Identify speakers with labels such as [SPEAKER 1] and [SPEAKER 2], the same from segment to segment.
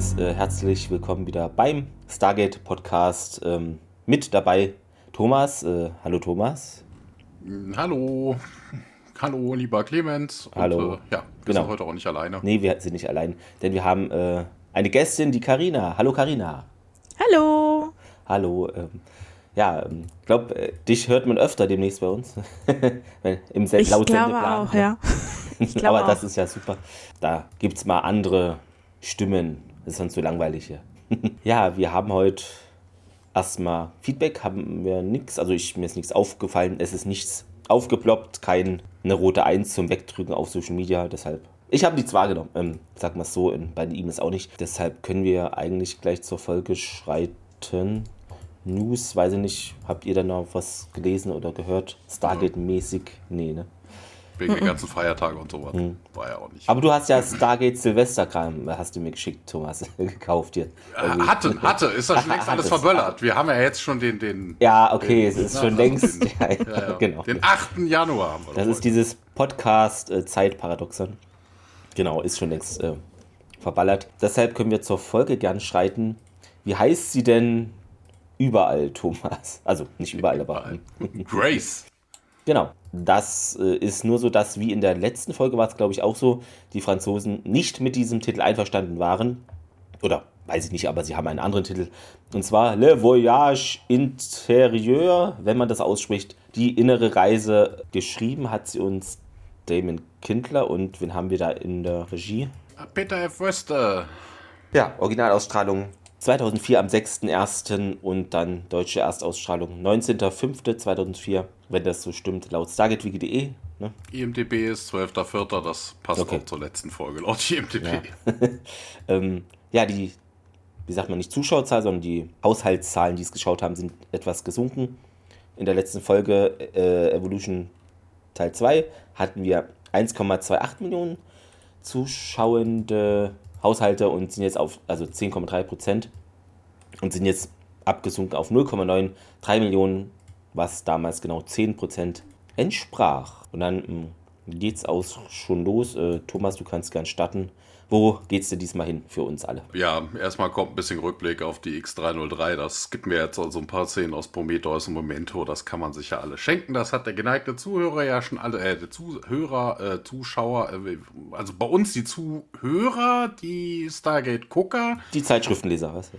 [SPEAKER 1] Zuhörer, äh, herzlich willkommen wieder beim Stargate Podcast. Ähm, mit dabei Thomas. Äh, hallo Thomas.
[SPEAKER 2] Hallo. Hallo, lieber Clemens. Und,
[SPEAKER 1] Hallo.
[SPEAKER 2] Äh, ja, wir
[SPEAKER 1] Genau.
[SPEAKER 2] sind heute auch nicht alleine.
[SPEAKER 1] Nee, wir sind nicht allein, denn wir haben äh, eine Gästin, die Karina. Hallo Karina.
[SPEAKER 3] Hallo.
[SPEAKER 1] Hallo. Ähm, ja, ähm, glaube, äh, dich hört man öfter demnächst bei uns. Im
[SPEAKER 3] Ich
[SPEAKER 1] laut
[SPEAKER 3] glaube auch, ja. Ich glaube
[SPEAKER 1] Aber das
[SPEAKER 3] auch.
[SPEAKER 1] ist ja super. Da gibt es mal andere Stimmen. Das ist sonst so langweilig hier. ja, wir haben heute erstmal Feedback, haben wir nichts. Also ich, mir ist nichts aufgefallen. Es ist nichts aufgeploppt, keine rote Eins zum Wegdrücken auf Social Media. Deshalb. Ich habe nichts wahrgenommen. Ähm, sag mal so, in, bei E-Mails auch nicht. Deshalb können wir eigentlich gleich zur Folge schreiten. News, weiß ich nicht. Habt ihr da noch was gelesen oder gehört? Stargate-mäßig? Nee, ne?
[SPEAKER 2] Wegen der ganzen Feiertage und sowas.
[SPEAKER 1] Hm.
[SPEAKER 2] War ja auch nicht.
[SPEAKER 1] Aber du hast ja Stargate Silvesterkram, hast du mir geschickt, Thomas, gekauft hier.
[SPEAKER 2] Äh, hatte, hatte, ist das schon längst alles verböllert. Wir haben ja jetzt schon den, den,
[SPEAKER 1] Ja, okay, es ist
[SPEAKER 2] Na,
[SPEAKER 1] schon längst.
[SPEAKER 2] den-
[SPEAKER 1] ja, ja,
[SPEAKER 2] ja,
[SPEAKER 1] genau.
[SPEAKER 2] den 8. Januar haben wir
[SPEAKER 1] Das ist
[SPEAKER 2] heute.
[SPEAKER 1] dieses Podcast-Zeitparadoxon. Genau, ist schon längst äh, verballert. Deshalb können wir zur Folge gern schreiten. Wie heißt sie denn überall, Thomas? Also nicht überall, aber.
[SPEAKER 2] Grace.
[SPEAKER 1] Genau. Das äh, ist nur so, dass wie in der letzten Folge war es, glaube ich, auch so, die Franzosen nicht mit diesem Titel einverstanden waren. Oder weiß ich nicht, aber sie haben einen anderen Titel. Und zwar Le Voyage Intérieur, wenn man das ausspricht. Die innere Reise geschrieben hat sie uns Damon Kindler und wen haben wir da in der Regie?
[SPEAKER 2] Peter F. Wöster.
[SPEAKER 1] Ja, Originalausstrahlung 2004 am 6.1. und dann deutsche Erstausstrahlung 19.05.2004, wenn das so stimmt, laut stargatewiki.de. Ne?
[SPEAKER 2] IMDB ist 12.04. Das passt
[SPEAKER 1] Okay.
[SPEAKER 2] auch zur letzten Folge laut IMDB.
[SPEAKER 1] Ja. ähm, ja, die, wie sagt man, nicht Zuschauerzahl, sondern die Haushaltszahlen, die es geschaut haben, sind etwas gesunken. In der letzten Folge äh, Evolution Teil 2 hatten wir 1,28 Millionen zuschauende Haushalte und sind jetzt auf also 10,3 Prozent und sind jetzt abgesunken auf 0,93 Millionen, was damals genau 10 Prozent entsprach. Und dann geht es auch schon los. Äh, Thomas, du kannst gern starten. Wo geht's denn diesmal hin für uns alle?
[SPEAKER 2] Ja, erstmal kommt ein bisschen Rückblick auf die X303. Das gibt mir jetzt also ein paar Szenen aus Prometheus und Memento. Das kann man sich ja alle schenken. Das hat der geneigte Zuhörer ja schon alle, äh, der Zuhörer, äh, Zuschauer, äh, also bei uns die Zuhörer, die Stargate-Gucker.
[SPEAKER 1] Die Zeitschriftenleser, was?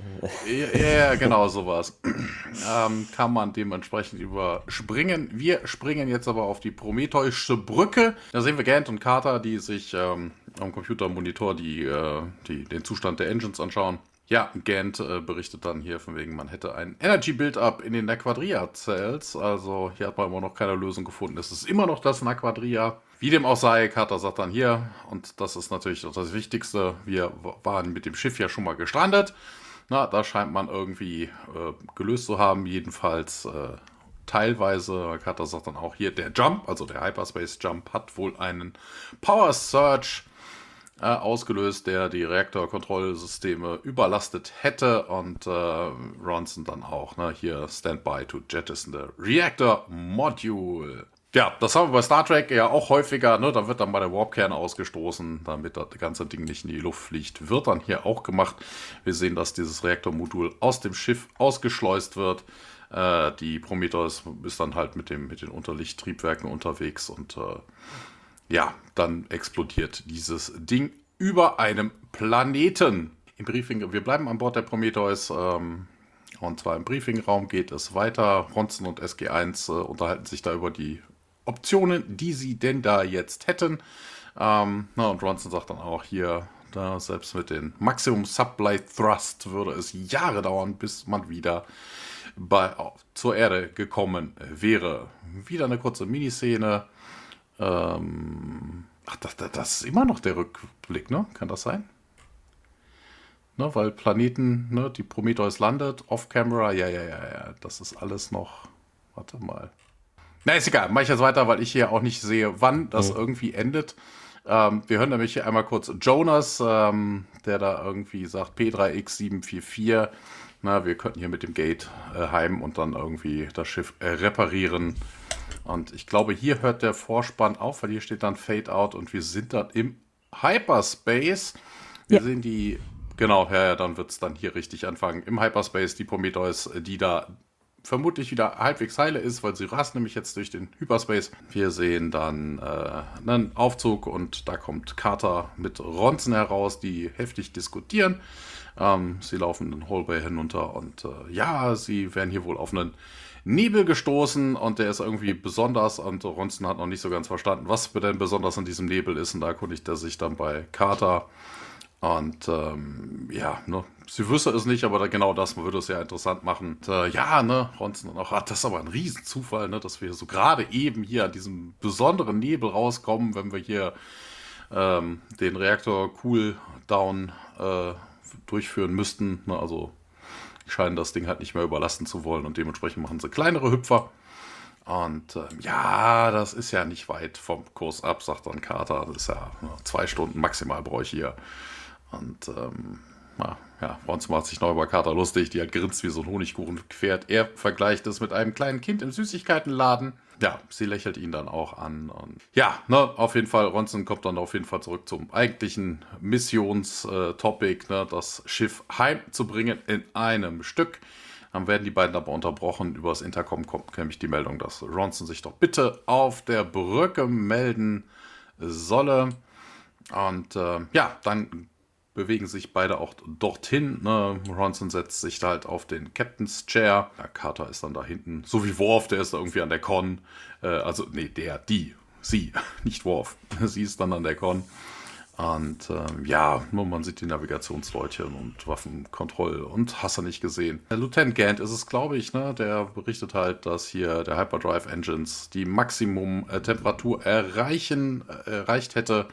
[SPEAKER 2] Ja, ja, genau sowas. ähm, kann man dementsprechend überspringen. Wir springen jetzt aber auf die Prometheusche Brücke. Da sehen wir Gant und Carter, die sich ähm, am Computermonitor die, äh, die, den Zustand der Engines anschauen. Ja, Gant äh, berichtet dann hier von wegen, man hätte ein Energy Build-Up in den Naquadria-Cells. Also hier hat man immer noch keine Lösung gefunden. Es ist immer noch das Naquadria. Wie dem auch sei, Carter sagt dann hier, und das ist natürlich das Wichtigste, wir waren mit dem Schiff ja schon mal gestrandet. Na, da scheint man irgendwie äh, gelöst zu haben, jedenfalls äh, teilweise. Carter sagt dann auch hier, der Jump, also der Hyperspace Jump, hat wohl einen Power Surge äh, ausgelöst, der die Reaktorkontrollsysteme überlastet hätte und äh, Ronson dann auch, ne, hier Standby to jettison the Reactor Module. Ja, das haben wir bei Star Trek ja auch häufiger, ne? Da wird dann mal der Warpkern ausgestoßen, damit das ganze Ding nicht in die Luft fliegt. Wird dann hier auch gemacht. Wir sehen, dass dieses Reaktormodul aus dem Schiff ausgeschleust wird. Äh, die Prometheus ist dann halt mit, dem, mit den Unterlichttriebwerken unterwegs und äh, ja, dann explodiert dieses Ding über einem Planeten. Im Briefing, wir bleiben an Bord der Prometheus. Ähm, und zwar im Briefingraum geht es weiter. Ronson und SG1 äh, unterhalten sich da über die Optionen, die sie denn da jetzt hätten. Ähm, na, und Ronson sagt dann auch hier, da selbst mit den Maximum Supply Thrust würde es Jahre dauern, bis man wieder bei, zur Erde gekommen wäre. Wieder eine kurze Miniszene. Ähm, ach, das, das ist immer noch der Rückblick, ne? Kann das sein? Ne, weil Planeten, ne, die Prometheus landet, off-camera, ja, ja, ja, ja, das ist alles noch, warte mal. Na, ist egal, mach ich jetzt weiter, weil ich hier auch nicht sehe, wann das mhm. irgendwie endet. Ähm, wir hören nämlich hier einmal kurz Jonas, ähm, der da irgendwie sagt P3X744, na, wir könnten hier mit dem Gate äh, heim und dann irgendwie das Schiff äh, reparieren. Und ich glaube, hier hört der Vorspann auf, weil hier steht dann Fade Out und wir sind dann im Hyperspace. Wir ja. sehen die Genau, ja, ja dann wird es dann hier richtig anfangen. Im Hyperspace die Prometheus, die da vermutlich wieder halbwegs heile ist, weil sie rast nämlich jetzt durch den Hyperspace. Wir sehen dann äh, einen Aufzug und da kommt Carter mit Ronzen heraus, die heftig diskutieren. Ähm, sie laufen den Hallway hinunter und äh, ja, sie werden hier wohl auf einen Nebel gestoßen und der ist irgendwie besonders und Ronzen hat noch nicht so ganz verstanden, was denn besonders an diesem Nebel ist und da erkundigt er sich dann bei Carter und ähm, ja, ne, sie wüsste es nicht, aber da, genau das würde es ja interessant machen. Und, äh, ja, ne, Ronson und auch, ah, das ist aber ein Riesenzufall, ne, dass wir so gerade eben hier an diesem besonderen Nebel rauskommen, wenn wir hier ähm, den Reaktor Cooldown äh, durchführen müssten. Ne, also scheinen das Ding halt nicht mehr überlasten zu wollen und dementsprechend machen sie kleinere Hüpfer. Und ähm, ja, das ist ja nicht weit vom Kurs ab, sagt dann Carter. Das ist ja ne, zwei Stunden maximal brauche ich hier. Und ähm, na, ja, Ronz macht sich noch über Kater lustig, die hat grinst wie so ein Honigkuchenpferd. Er vergleicht es mit einem kleinen Kind im Süßigkeitenladen. Ja, sie lächelt ihn dann auch an. Und ja, ne, auf jeden Fall, Ronson kommt dann auf jeden Fall zurück zum eigentlichen Missionstopic, ne, das Schiff heimzubringen in einem Stück. Dann werden die beiden aber unterbrochen. Über das Intercom kommt nämlich die Meldung, dass Ronson sich doch bitte auf der Brücke melden solle. Und äh, ja, dann bewegen sich beide auch dorthin. Ne? Ronson setzt sich da halt auf den Captain's Chair. Ja, Carter ist dann da hinten, so wie Worf, der ist da irgendwie an der Con. Äh, also, nee, der, die, sie, nicht Worf. sie ist dann an der Con. Und ähm, ja, nur man sieht die Navigationsleutchen und Waffenkontroll und hast du nicht gesehen. Der Lieutenant Gant ist es, glaube ich, ne? Der berichtet halt, dass hier der Hyperdrive Engines die Maximum äh, erreichen, äh, erreicht hätte.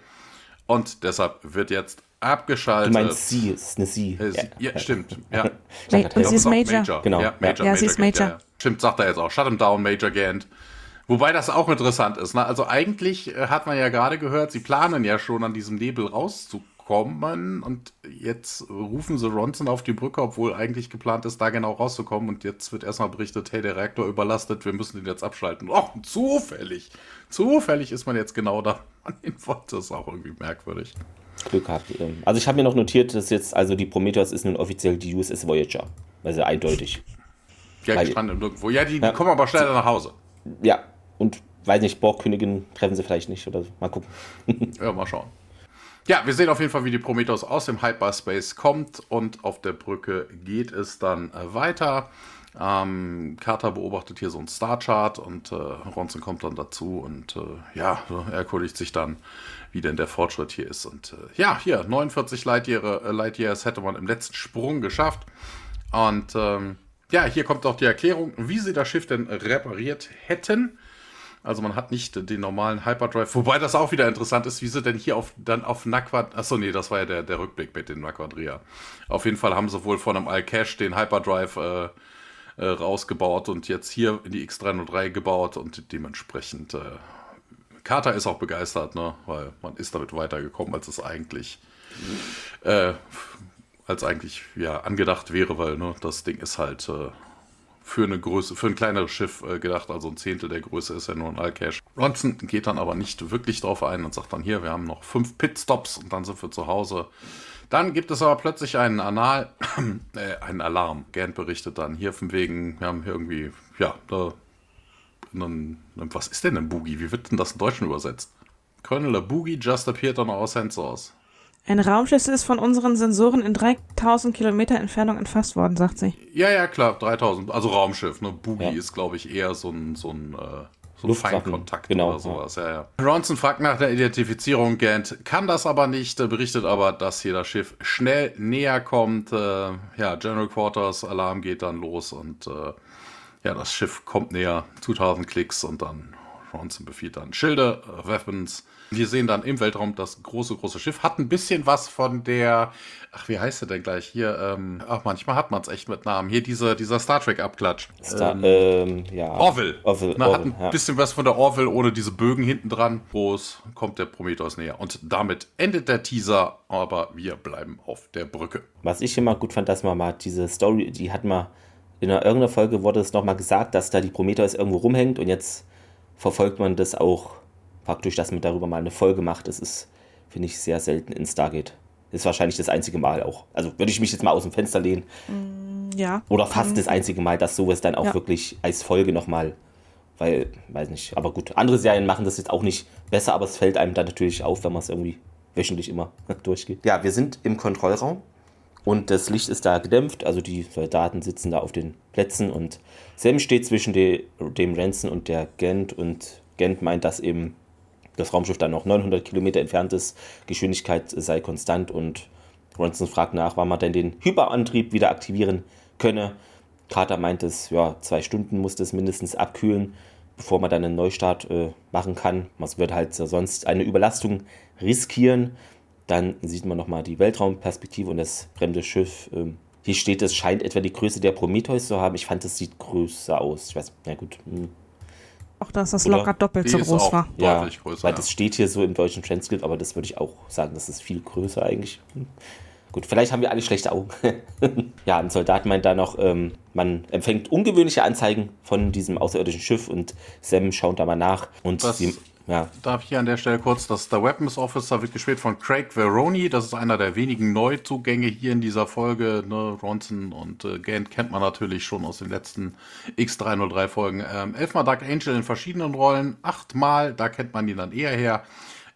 [SPEAKER 2] Und deshalb wird jetzt abgeschaltet.
[SPEAKER 1] Du meinst sie, es ist eine sie.
[SPEAKER 2] Äh, sie ja, ja, stimmt. Ja.
[SPEAKER 3] und sie ist Major.
[SPEAKER 2] Major.
[SPEAKER 1] Genau.
[SPEAKER 2] Ja, Major, ja,
[SPEAKER 3] sie ist Major.
[SPEAKER 2] Ja, stimmt, sagt er jetzt auch. Shut him down, Major Gant. Wobei das auch interessant ist. Ne? Also eigentlich äh, hat man ja gerade gehört, sie planen ja schon an diesem Nebel rauszukommen und jetzt rufen sie Ronson auf die Brücke, obwohl eigentlich geplant ist, da genau rauszukommen und jetzt wird erstmal berichtet, hey, der Reaktor überlastet, wir müssen den jetzt abschalten. Oh, zufällig. Zufällig ist man jetzt genau da an den Wort. Das ist auch irgendwie merkwürdig.
[SPEAKER 1] Glück gehabt. Ähm, also ich habe mir noch notiert, dass jetzt, also die Prometheus ist nun offiziell die USS Voyager. Also eindeutig.
[SPEAKER 2] Ja, Weil, gestanden irgendwo. Ja, die, ja, kommen aber schneller nach Hause.
[SPEAKER 1] Ja, und weiß nicht, Borgkönigin treffen sie vielleicht nicht oder so. Mal gucken.
[SPEAKER 2] ja, mal schauen. Ja, wir sehen auf jeden Fall, wie die Prometheus aus dem Hyperspace kommt und auf der Brücke geht es dann weiter. Ähm, Carter beobachtet hier so einen Starchart und äh, Ronson kommt dann dazu und äh, ja, er erkundigt sich dann, wie denn der Fortschritt hier ist. Und äh, ja, hier, 49 Lightyear, äh, Lightyears hätte man im letzten Sprung geschafft. Und ähm, ja, hier kommt auch die Erklärung, wie sie das Schiff denn repariert hätten. Also man hat nicht den normalen Hyperdrive, wobei das auch wieder interessant ist, wie sie denn hier auf, dann auf Naquad, achso nee, das war ja der, der Rückblick mit den Naquadria. Auf jeden Fall haben sie wohl von einem Alcash den Hyperdrive äh, äh, rausgebaut und jetzt hier in die X303 gebaut und dementsprechend äh, Carter ist auch begeistert, ne? weil man ist damit weitergekommen, als es eigentlich äh, als eigentlich ja angedacht wäre, weil ne, das Ding ist halt äh, für eine Größe, für ein kleineres Schiff äh, gedacht, also ein Zehntel der Größe ist ja nur ein Allcash. Ronson geht dann aber nicht wirklich drauf ein und sagt dann hier, wir haben noch fünf Pitstops und dann sind wir zu Hause. Dann gibt es aber plötzlich einen Anal, äh, einen Alarm. Gant berichtet dann hier von wegen, wir haben hier irgendwie, ja, da einen, was ist denn ein Boogie? Wie wird denn das in Deutschen übersetzt? Colonel, a Boogie just appeared on our sensors.
[SPEAKER 3] Ein Raumschiff ist von unseren Sensoren in 3000 Kilometer Entfernung entfasst worden, sagt sie.
[SPEAKER 2] Ja, ja, klar, 3000. Also Raumschiff. Ne? Boogie ja. ist, glaube ich, eher so ein, so ein, äh, so
[SPEAKER 1] Luftwaffen,
[SPEAKER 2] Feinkontakt
[SPEAKER 1] genau,
[SPEAKER 2] oder sowas. Ja. Ja, Ronson fragt nach der Identifizierung. Gant kann das aber nicht, berichtet aber, dass hier das Schiff schnell näher kommt. Äh, ja, General Quarters, Alarm geht dann los und äh, ja, das Schiff kommt näher, 2000 Klicks und dann Ronson befiehlt dann Schilde, äh, Weapons. Wir sehen dann im Weltraum das große, große Schiff. Hat ein bisschen was von der, ach, wie heißt der denn gleich hier? Ähm, ach, manchmal hat man es echt mit Namen. Hier diese, dieser Star Trek-Abklatsch.
[SPEAKER 1] Star, ähm, ja.
[SPEAKER 2] Orville.
[SPEAKER 1] Orville,
[SPEAKER 2] Na, hat
[SPEAKER 1] Orville,
[SPEAKER 2] ein
[SPEAKER 1] ja.
[SPEAKER 2] bisschen was von der Orville ohne diese Bögen hinten dran. Groß kommt der Prometheus näher. Und damit endet der Teaser, aber wir bleiben auf der Brücke.
[SPEAKER 1] Was ich immer gut fand, dass man mal diese Story, die hat man in einer, irgendeiner Folge wurde es nochmal gesagt, dass da die Prometheus irgendwo rumhängt und jetzt verfolgt man das auch praktisch, dass man darüber mal eine Folge macht. Das ist, finde ich, sehr selten in Stargate. Ist wahrscheinlich das einzige Mal auch. Also würde ich mich jetzt mal aus dem Fenster lehnen.
[SPEAKER 3] Ja.
[SPEAKER 1] Oder fast das einzige Mal, dass sowas dann auch
[SPEAKER 3] Ja.
[SPEAKER 1] wirklich als Folge nochmal, weil, weiß nicht, aber gut, andere Serien machen das jetzt auch nicht besser, aber es fällt einem dann natürlich auf, wenn man es irgendwie wöchentlich immer durchgeht. Ja, wir sind im Kontrollraum und das Licht ist da gedämpft, also die Soldaten sitzen da auf den Plätzen und Sam steht zwischen de, dem Ranson und der Gent und Gent meint, dass eben das Raumschiff dann noch 900 Kilometer entfernt ist, Geschwindigkeit sei konstant und Ronson fragt nach, wann man denn den Hyperantrieb wieder aktivieren könne. Carter meint es, ja, zwei Stunden muss das mindestens abkühlen, bevor man dann einen Neustart äh, machen kann. Man wird halt sonst eine Überlastung riskieren. Dann sieht man nochmal die Weltraumperspektive und das fremde Schiff. Ähm, hier steht, es scheint etwa die Größe der Prometheus zu haben. Ich fand, es sieht größer aus. Ich weiß, na gut. hm.
[SPEAKER 3] Auch dass das
[SPEAKER 1] Oder?
[SPEAKER 3] locker doppelt
[SPEAKER 2] Die
[SPEAKER 3] so
[SPEAKER 2] ist
[SPEAKER 3] groß
[SPEAKER 2] auch
[SPEAKER 3] war.
[SPEAKER 1] Ja,
[SPEAKER 2] deutlich größer.
[SPEAKER 1] weil
[SPEAKER 2] ja.
[SPEAKER 1] das steht hier so im deutschen Transkript, aber das würde ich auch sagen, das ist viel größer eigentlich. Hm. Gut, vielleicht haben wir alle schlechte Augen. ja, ein Soldat meint da noch, ähm, man empfängt ungewöhnliche Anzeigen von diesem außerirdischen Schiff und Sam schaut da mal nach und
[SPEAKER 2] Was-
[SPEAKER 1] sie, ja,
[SPEAKER 2] Darf ich hier an der Stelle kurz, dass der Weapons Officer wird gespielt von Craig Veroni. Das ist einer der wenigen Neuzugänge hier in dieser Folge. Ne? Ronson und äh, Gant kennt man natürlich schon aus den letzten X303 Folgen. Ähm, elfmal Dark Angel in verschiedenen Rollen, achtmal, da kennt man ihn dann eher her.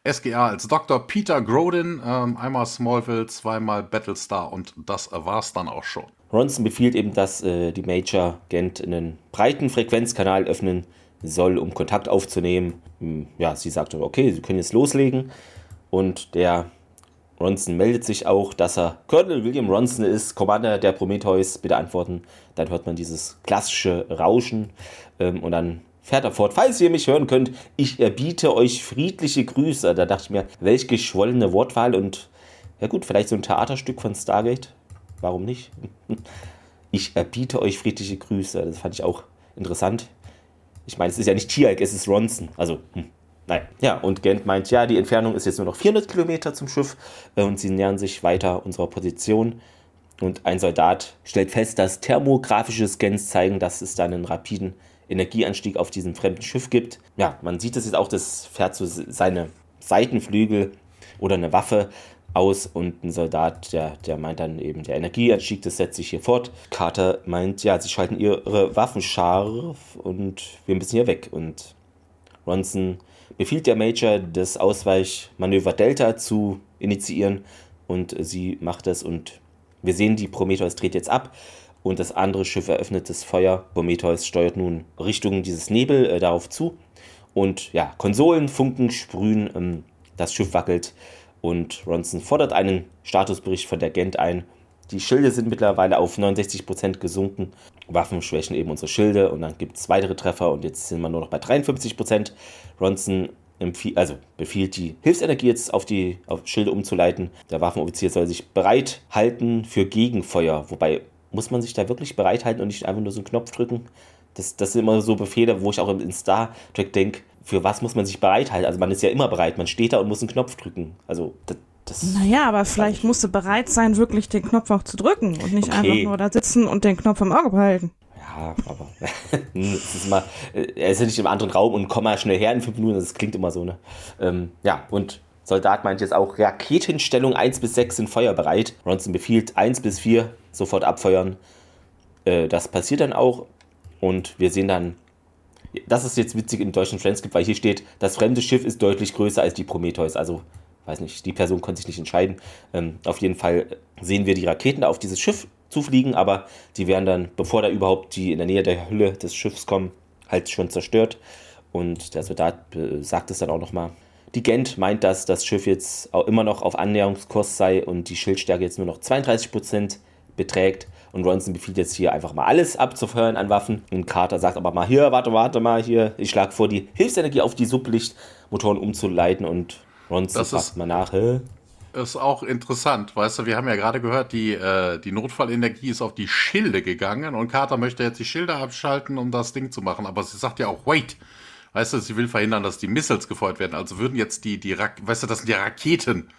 [SPEAKER 2] SGA als Dr. Peter Grodin, ähm, einmal Smallville, zweimal Battlestar und das war's dann auch schon.
[SPEAKER 1] Ronson befiehlt eben, dass äh, die Major Gent einen breiten Frequenzkanal öffnen soll, um Kontakt aufzunehmen. Hm, Ja, sie sagt, okay, sie können jetzt loslegen. Und der Ronson meldet sich auch, dass er Colonel William Ronson ist, Commander der Prometheus. Bitte antworten. Dann hört man dieses klassische Rauschen ähm, und dann fährt er fort. Falls ihr mich hören könnt, ich erbiete euch friedliche Grüße. Da dachte ich mir, welch geschwollene Wortwahl und ja gut, vielleicht so ein Theaterstück von Stargate. Warum nicht? Ich erbiete euch friedliche Grüße. Das fand ich auch interessant. Ich meine, es ist ja nicht Tialk, es ist Ronson. Also, hm, nein. Ja, und Gent meint, ja, die Entfernung ist jetzt nur noch 400 Kilometer zum Schiff äh, und sie nähern sich weiter unserer Position. Und ein Soldat stellt fest, dass thermografische Scans zeigen, dass es da einen rapiden Energieanstieg auf diesem fremden Schiff gibt. Ja, man sieht es jetzt auch, das fährt so seine Seitenflügel oder eine Waffe aus und ein Soldat, der, der meint dann eben, der Energieanstieg, das setzt sich hier fort. Carter meint, ja, sie schalten ihre Waffen scharf und wir müssen hier weg. Und Ronson befiehlt der Major, das Ausweichmanöver Delta zu initiieren und sie macht es und wir sehen, die Prometheus dreht jetzt ab und das andere Schiff eröffnet das Feuer. Prometheus steuert nun Richtung dieses Nebel äh, darauf zu und ja, Konsolen, Funken sprühen, ähm, das Schiff wackelt und Ronson fordert einen Statusbericht von der Gent ein. Die Schilde sind mittlerweile auf 69% gesunken. Waffen schwächen eben unsere Schilde und dann gibt es weitere Treffer und jetzt sind wir nur noch bei 53%. Ronson also befiehlt die Hilfsenergie jetzt auf die auf Schilde umzuleiten. Der Waffenoffizier soll sich bereit halten für Gegenfeuer. Wobei, muss man sich da wirklich bereit halten und nicht einfach nur so einen Knopf drücken? Das, das sind immer so Befehle, wo ich auch in Star Trek denke, für was muss man sich bereit halten? Also man ist ja immer bereit, man steht da und muss einen Knopf drücken. Also das, das
[SPEAKER 3] Naja, aber vielleicht musst du bereit sein, wirklich den Knopf auch zu drücken und nicht
[SPEAKER 1] Okay.
[SPEAKER 3] einfach nur da sitzen und den Knopf im Auge behalten.
[SPEAKER 1] Ja, aber es ist immer, äh, er ist ja nicht im anderen Raum und komm mal schnell her in fünf Minuten, das klingt immer so, ne? Ähm, ja, und Soldat meint jetzt auch, Raketenstellung 1 bis 6 sind feuerbereit. Ronson befiehlt 1 bis 4 sofort abfeuern. Äh, das passiert dann auch und wir sehen dann, das ist jetzt witzig im deutschen Transkript, weil hier steht, das fremde Schiff ist deutlich größer als die Prometheus. Also, weiß nicht, die Person konnte sich nicht entscheiden. Ähm, auf jeden Fall sehen wir die Raketen da auf dieses Schiff zufliegen, aber die werden dann, bevor da überhaupt die in der Nähe der Hülle des Schiffs kommen, halt schon zerstört. Und der Soldat äh, sagt es dann auch nochmal. Die Gent meint, dass das Schiff jetzt auch immer noch auf Annäherungskurs sei und die Schildstärke jetzt nur noch 32% beträgt. Und Ronson befiehlt jetzt hier einfach mal alles abzufeuern an Waffen. Und Carter sagt aber mal, hier, warte, warte mal, hier, ich schlage vor, die Hilfsenergie auf die Sublichtmotoren umzuleiten. Und Ronson fragt mal nach, hä?
[SPEAKER 2] Ist auch interessant, weißt du, wir haben ja gerade gehört, die, äh, die Notfallenergie ist auf die Schilde gegangen und Carter möchte jetzt die Schilde abschalten, um das Ding zu machen. Aber sie sagt ja auch, wait. Weißt du, sie will verhindern, dass die Missiles gefeuert werden. Also würden jetzt die, die Rak weißt du, das sind ja Raketen.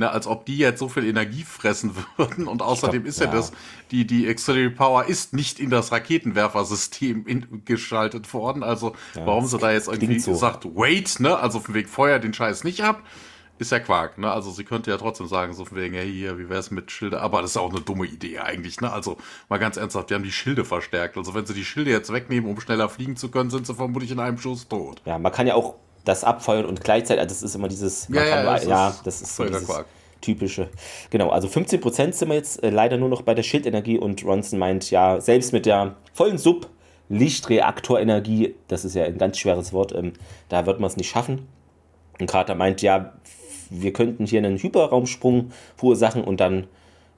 [SPEAKER 2] Ne, als ob die jetzt so viel Energie fressen würden. Und außerdem
[SPEAKER 1] glaub,
[SPEAKER 2] ist ja,
[SPEAKER 1] ja.
[SPEAKER 2] das, die, die Auxiliary Power ist nicht in das Raketenwerfersystem in, geschaltet worden. Also warum sie da jetzt irgendwie
[SPEAKER 1] so.
[SPEAKER 2] sagt, wait, ne? Also von wegen Feuer den Scheiß nicht ab. Ist ja Quark, ne? Also sie könnte ja trotzdem sagen, so von wegen, hey, hier, wie wär's mit Schilde? Aber das ist auch eine dumme Idee eigentlich, ne? Also mal ganz ernsthaft, die haben die Schilde verstärkt. Also wenn sie die Schilde jetzt wegnehmen, um schneller fliegen zu können, sind sie vermutlich in einem Schuss tot.
[SPEAKER 1] Ja, man kann ja auch das abfeuern und gleichzeitig, also das ist immer dieses,
[SPEAKER 2] Ja, ja,
[SPEAKER 1] nur,
[SPEAKER 2] das
[SPEAKER 1] ja,
[SPEAKER 2] ist
[SPEAKER 1] das ist so dieses
[SPEAKER 2] Quark.
[SPEAKER 1] typische. Genau, also 15% sind wir jetzt äh, leider nur noch bei der Schildenergie und Ronson meint, ja, selbst mit der vollen Sub-Lichtreaktorenergie, das ist ja ein ganz schweres Wort, ähm, da wird man es nicht schaffen. Und Carter meint, ja, wir könnten hier einen Hyperraumsprung verursachen und dann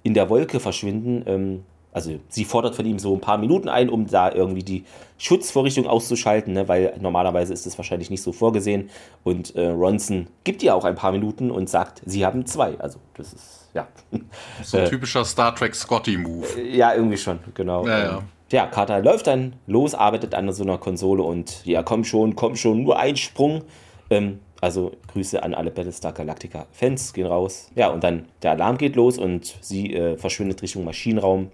[SPEAKER 1] in der Wolke verschwinden. Ähm, also sie fordert von ihm so ein paar Minuten ein, um da irgendwie die Schutzvorrichtung auszuschalten, ne, weil normalerweise ist das wahrscheinlich nicht so vorgesehen. Und äh, Ronson gibt ihr auch ein paar Minuten und sagt, sie haben zwei. Also das ist, ja.
[SPEAKER 2] So ein typischer Star Trek Scotty-Move.
[SPEAKER 1] Ja, irgendwie schon, genau.
[SPEAKER 2] Ja, ja.
[SPEAKER 1] Ähm, ja, Carter läuft dann los, arbeitet an so einer Konsole und ja, komm schon, komm schon, nur ein Sprung. Ähm, also Grüße an alle Battlestar Galactica Fans gehen raus. Ja, und dann der Alarm geht los und sie äh, verschwindet Richtung Maschinenraum.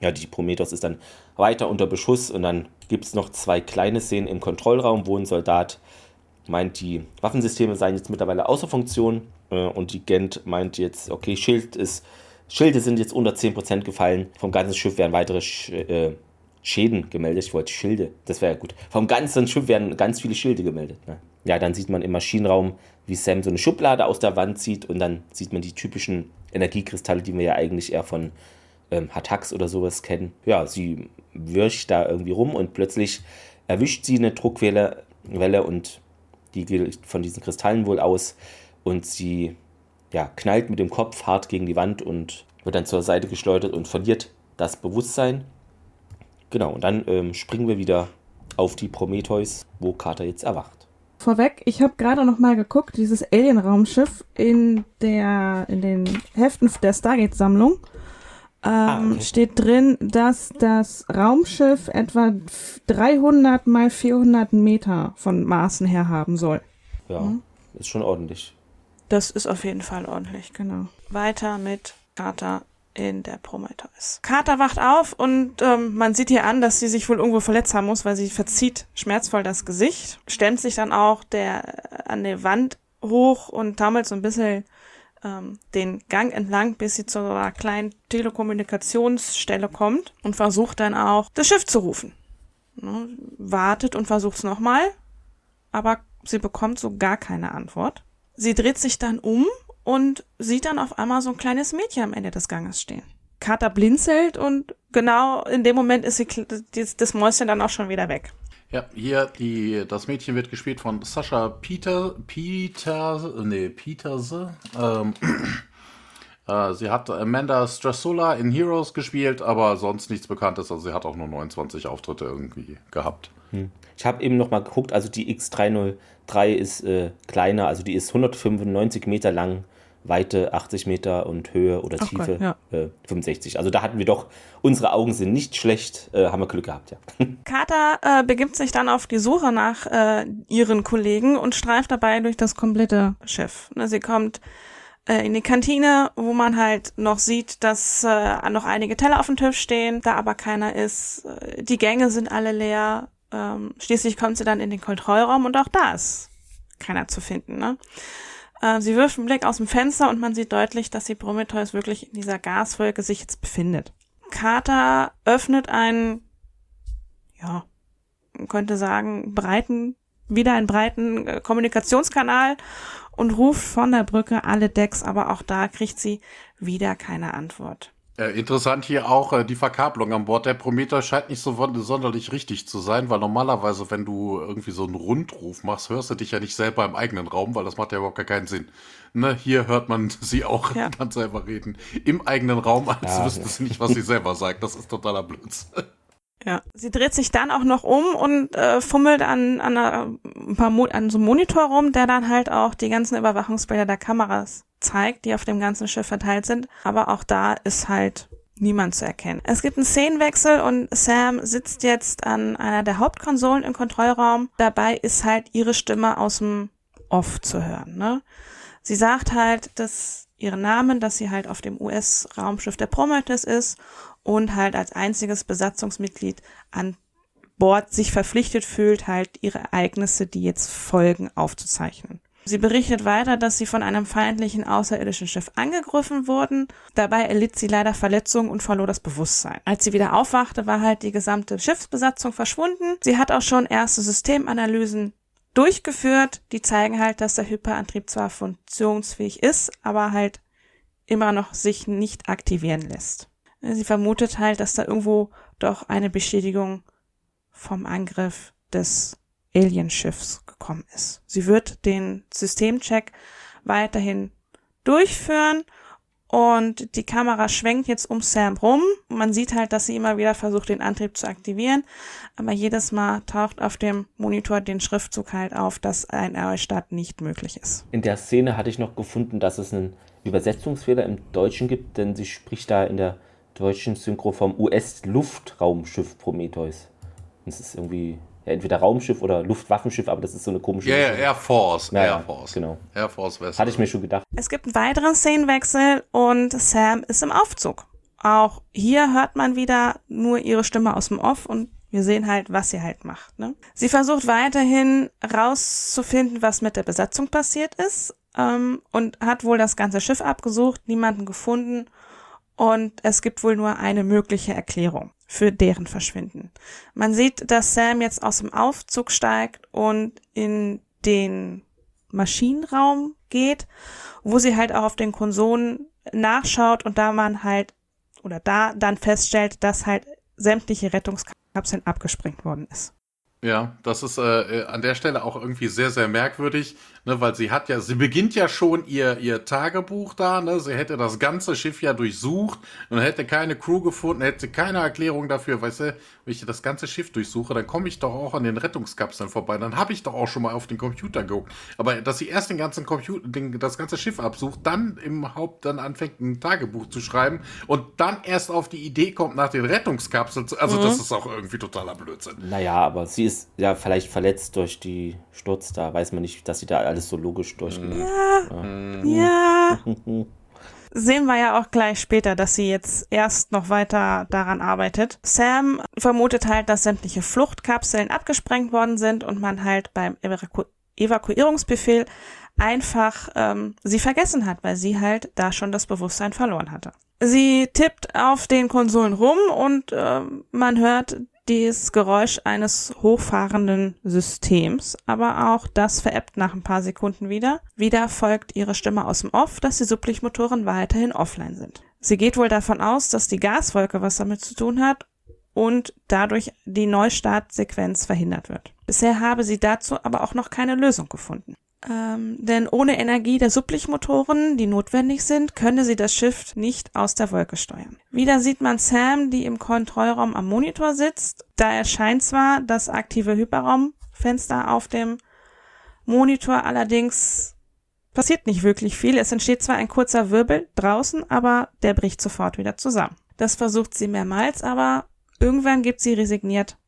[SPEAKER 1] Ja, die Prometheus ist dann weiter unter Beschuss und dann gibt es noch zwei kleine Szenen im Kontrollraum, wo ein Soldat meint, die Waffensysteme seien jetzt mittlerweile außer Funktion äh, und die Gent meint jetzt, okay, Schild ist, Schilde sind jetzt unter 10% gefallen, vom ganzen Schiff werden weitere Sch äh, Schäden gemeldet. Ich wollte Schilde, das wäre ja gut. Vom ganzen Schiff werden ganz viele Schilde gemeldet. Ne? Ja, dann sieht man im Maschinenraum, wie Sam so eine Schublade aus der Wand zieht und dann sieht man die typischen Energiekristalle, die wir ja eigentlich eher von ähm, Hatax oder sowas kennen. Ja, sie wirscht da irgendwie rum und plötzlich erwischt sie eine Druckwelle Welle und die geht von diesen Kristallen wohl aus und sie ja, knallt mit dem Kopf hart gegen die Wand und wird dann zur Seite geschleudert und verliert das Bewusstsein. Genau, und dann ähm, springen wir wieder auf die Prometheus, wo Carter jetzt erwacht.
[SPEAKER 3] Vorweg, ich habe gerade noch mal geguckt, dieses Alien-Raumschiff in in den Heften der Stargate-Sammlung ähm,
[SPEAKER 1] Ah, okay.
[SPEAKER 3] steht drin, dass das Raumschiff etwa 300 mal 400 Meter von Maßen her haben soll.
[SPEAKER 1] Ja, ist schon ordentlich.
[SPEAKER 3] Das ist auf jeden Fall ordentlich, genau. Weiter mit Carter in der Prometheus. Carter wacht auf und ähm, man sieht ihr an, dass sie sich wohl irgendwo verletzt haben muss, weil sie verzieht schmerzvoll das Gesicht, stemmt sich dann auch der an der Wand hoch und taumelt so ein bisschen ähm, den Gang entlang, bis sie zu einer kleinen Telekommunikationsstelle kommt und versucht dann auch das Schiff zu rufen. Ne, wartet und versucht es nochmal, aber sie bekommt so gar keine Antwort. Sie dreht sich dann um und sieht dann auf einmal so ein kleines Mädchen am Ende des Ganges stehen. Carter blinzelt und genau in dem Moment ist sie, das Mäuschen dann auch schon wieder weg.
[SPEAKER 2] Ja, hier, die, das Mädchen wird gespielt von Sascha Peter, Peter, nee, Peterse. Ähm, äh, sie hat Amanda Strasula in Heroes gespielt, aber sonst nichts Bekanntes. Also sie hat auch nur 29 Auftritte irgendwie gehabt.
[SPEAKER 1] Ich habe eben noch mal geguckt, also die X303 ist äh, kleiner, also die ist 195 Meter lang, Weite 80 Meter und Höhe oder
[SPEAKER 3] Ach
[SPEAKER 1] Tiefe
[SPEAKER 3] Gott,
[SPEAKER 1] äh, 65. Also da hatten wir doch, unsere Augen sind nicht schlecht, äh, haben wir Glück gehabt, ja.
[SPEAKER 3] Carter äh, begibt sich dann auf die Suche nach äh, ihren Kollegen und streift dabei durch das komplette Schiff. Ne, Sie kommt äh, in die Kantine, wo man halt noch sieht, dass äh, noch einige Teller auf dem Tisch stehen, da aber keiner ist. Äh, Die Gänge sind alle leer. Ähm, schließlich kommt sie dann in den Kontrollraum und auch da ist keiner zu finden. Ne? Äh, sie wirft einen Blick aus dem Fenster und man sieht deutlich, dass die Prometheus wirklich in dieser Gaswolke sich jetzt befindet. Carter öffnet einen ja, man könnte sagen, breiten, wieder einen breiten äh, Kommunikationskanal und ruft von der Brücke alle Decks, aber auch da kriegt sie wieder keine Antwort.
[SPEAKER 2] Äh, interessant hier auch äh, die Verkabelung an Bord. Der Prometheus scheint nicht so sonderlich richtig zu sein, weil normalerweise, wenn du irgendwie so einen Rundruf machst, hörst du dich ja nicht selber im eigenen Raum, weil das macht ja überhaupt gar keinen Sinn. Ne, hier hört man sie auch ja. dann selber reden. Im eigenen Raum, als ja, wüsste ja. sie nicht, was sie selber sagt. Das ist totaler Blödsinn.
[SPEAKER 3] Ja, sie dreht sich dann auch noch um und äh, fummelt an, an, einer, ein paar Mo an so einem Monitor rum, der dann halt auch die ganzen Überwachungsbilder der Kameras zeigt, die auf dem ganzen Schiff verteilt sind. Aber auch da ist halt niemand zu erkennen. Es gibt einen Szenenwechsel und Sam sitzt jetzt an einer der Hauptkonsolen im Kontrollraum. Dabei ist halt ihre Stimme aus dem Off zu hören. Ne? Sie sagt halt, dass ihren Namen, dass sie halt auf dem US-Raumschiff der Prometheus ist und halt als einziges Besatzungsmitglied an Bord sich verpflichtet fühlt, halt ihre Ereignisse, die jetzt folgen, aufzuzeichnen. Sie berichtet weiter, dass sie von einem feindlichen außerirdischen Schiff angegriffen wurden. Dabei erlitt sie leider Verletzungen und verlor das Bewusstsein. Als sie wieder aufwachte, war halt die gesamte Schiffsbesatzung verschwunden. Sie hat auch schon erste Systemanalysen durchgeführt. Die zeigen halt, dass der Hyperantrieb zwar funktionsfähig ist, aber halt immer noch sich nicht aktivieren lässt. Sie vermutet halt, dass da irgendwo doch eine Beschädigung vom Angriff des Alienschiffs gekommen ist. Sie wird den Systemcheck weiterhin durchführen und die Kamera schwenkt jetzt um Sam rum. Man sieht halt, dass sie immer wieder versucht, den Antrieb zu aktivieren, aber jedes Mal taucht auf dem Monitor den Schriftzug halt auf, dass ein Neustart nicht möglich ist.
[SPEAKER 1] In der Szene hatte ich noch gefunden, dass es einen Übersetzungsfehler im Deutschen gibt, denn sie spricht da in der deutschen Synchro vom US-Luftraumschiff Prometheus. Das ist irgendwie ja, entweder Raumschiff oder Luftwaffenschiff, aber das ist so eine komische.
[SPEAKER 2] Ja, yeah, Air Force.
[SPEAKER 1] Ja, Air Force. Genau.
[SPEAKER 2] Air Force
[SPEAKER 1] West. Hatte ich mir schon gedacht.
[SPEAKER 3] Es gibt einen weiteren Szenenwechsel und Sam ist im Aufzug. Auch hier hört man wieder nur ihre Stimme aus dem Off und wir sehen halt, was sie halt macht. Ne? Sie versucht weiterhin rauszufinden, was mit der Besatzung passiert ist ähm, und hat wohl das ganze Schiff abgesucht, niemanden gefunden und es gibt wohl nur eine mögliche Erklärung für deren Verschwinden. Man sieht, dass Sam jetzt aus dem Aufzug steigt und in den Maschinenraum geht, wo sie halt auch auf den Konsolen nachschaut und da man halt oder da dann feststellt, dass halt sämtliche Rettungskapseln abgesprengt worden ist.
[SPEAKER 2] Ja, das ist äh, an der Stelle auch irgendwie sehr, sehr merkwürdig, ne, weil sie hat ja, sie beginnt ja schon ihr, ihr Tagebuch da, ne, sie hätte das ganze Schiff ja durchsucht und hätte keine Crew gefunden, hätte keine Erklärung dafür, weißt du, wenn ich das ganze Schiff durchsuche, dann komme ich doch auch an den Rettungskapseln vorbei, dann habe ich doch auch schon mal auf den Computer geguckt. Aber dass sie erst den ganzen Computer, den, das ganze Schiff absucht, dann im Haupt dann anfängt ein Tagebuch zu schreiben und dann erst auf die Idee kommt, nach den Rettungskapseln zu, also mhm. das ist auch irgendwie totaler Blödsinn.
[SPEAKER 1] Naja, aber sie ist ja vielleicht verletzt durch die Sturz, da weiß man nicht, dass sie da alles so logisch durchgeht.
[SPEAKER 3] Ja. ja. ja. Sehen wir ja auch gleich später, dass sie jetzt erst noch weiter daran arbeitet. Sam vermutet halt, dass sämtliche Fluchtkapseln abgesprengt worden sind und man halt beim Evaku Evakuierungsbefehl einfach ähm, sie vergessen hat, weil sie halt da schon das Bewusstsein verloren hatte. Sie tippt auf den Konsolen rum und äh, man hört das Geräusch eines hochfahrenden Systems, aber auch das veräppt nach ein paar Sekunden wieder. Wieder folgt ihre Stimme aus dem Off, dass die Sublichtmotoren weiterhin offline sind. Sie geht wohl davon aus, dass die Gaswolke was damit zu tun hat und dadurch die Neustartsequenz verhindert wird. Bisher habe sie dazu aber auch noch keine Lösung gefunden. Ähm, denn ohne Energie der Sublichtmotoren, die notwendig sind, könne sie das Schiff nicht aus der Wolke steuern. Wieder sieht man Sam, die im Kontrollraum am Monitor sitzt. Da erscheint zwar das aktive Hyperraumfenster auf dem Monitor, allerdings passiert nicht wirklich viel. Es entsteht zwar ein kurzer Wirbel draußen, aber der bricht sofort wieder zusammen. Das versucht sie mehrmals, aber irgendwann gibt sie resigniert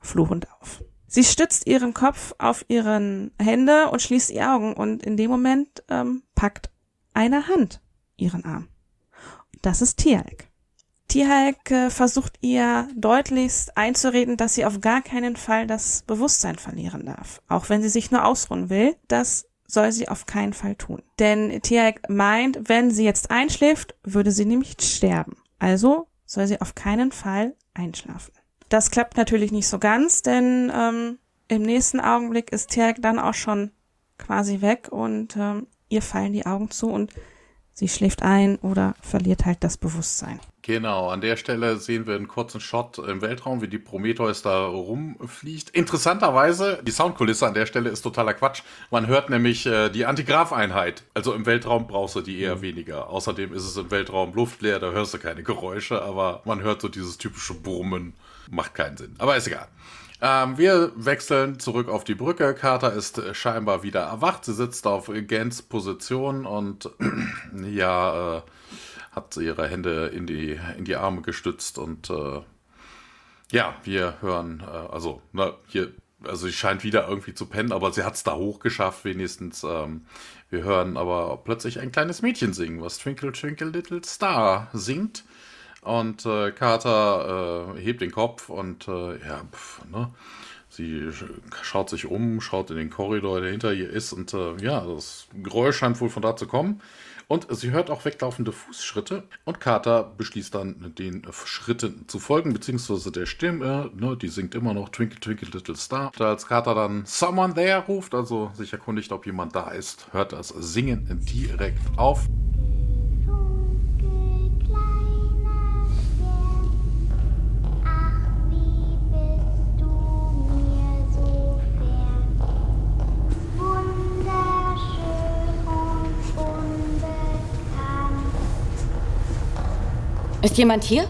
[SPEAKER 3] fluchend auf. Sie stützt ihren Kopf auf ihren Hände und schließt die Augen und in dem Moment ähm, packt eine Hand ihren Arm. Das ist Tialk. Tialk äh, versucht ihr deutlichst einzureden, dass sie auf gar keinen Fall das Bewusstsein verlieren darf. Auch wenn sie sich nur ausruhen will, das soll sie auf keinen Fall tun. Denn Tialk meint, wenn sie jetzt einschläft, würde sie nämlich sterben. Also soll sie auf keinen Fall einschlafen. Das klappt natürlich nicht so ganz, denn ähm, im nächsten Augenblick ist Terk dann auch schon quasi weg und ähm, ihr fallen die Augen zu und sie schläft ein oder verliert halt das Bewusstsein.
[SPEAKER 2] Genau, an der Stelle sehen wir einen kurzen Shot im Weltraum, wie die Prometheus da rumfliegt. Interessanterweise, die Soundkulisse an der Stelle ist totaler Quatsch. Man hört nämlich äh, die Antigraf-Einheit. Also im Weltraum brauchst du die eher mhm. weniger. Außerdem ist es im Weltraum luftleer, da hörst du keine Geräusche, aber man hört so dieses typische Brummen. Macht keinen Sinn. Aber ist egal. Ähm, wir wechseln zurück auf die Brücke. Carter ist scheinbar wieder erwacht. Sie sitzt auf Gans Position und ja, äh, hat ihre Hände in die, in die Arme gestützt und äh, ja, wir hören, äh, also, ne, hier, also sie scheint wieder irgendwie zu pennen, aber sie hat es da hochgeschafft, wenigstens. Ähm, wir hören aber plötzlich ein kleines Mädchen singen, was Twinkle Twinkle Little Star singt. Und äh, Carter äh, hebt den Kopf und äh, ja, pf, ne? Sie schaut sich um, schaut in den Korridor, der hinter ihr ist und äh, ja, das Geräusch scheint wohl von da zu kommen. Und sie hört auch weglaufende Fußschritte und Carter beschließt dann, den Schritten zu folgen, beziehungsweise der Stimme, ne, die singt immer noch Twinkle Twinkle Little Star. Als Carter dann Someone there ruft, also sich erkundigt, ob jemand da ist, hört das Singen direkt auf.
[SPEAKER 4] Ist jemand hier?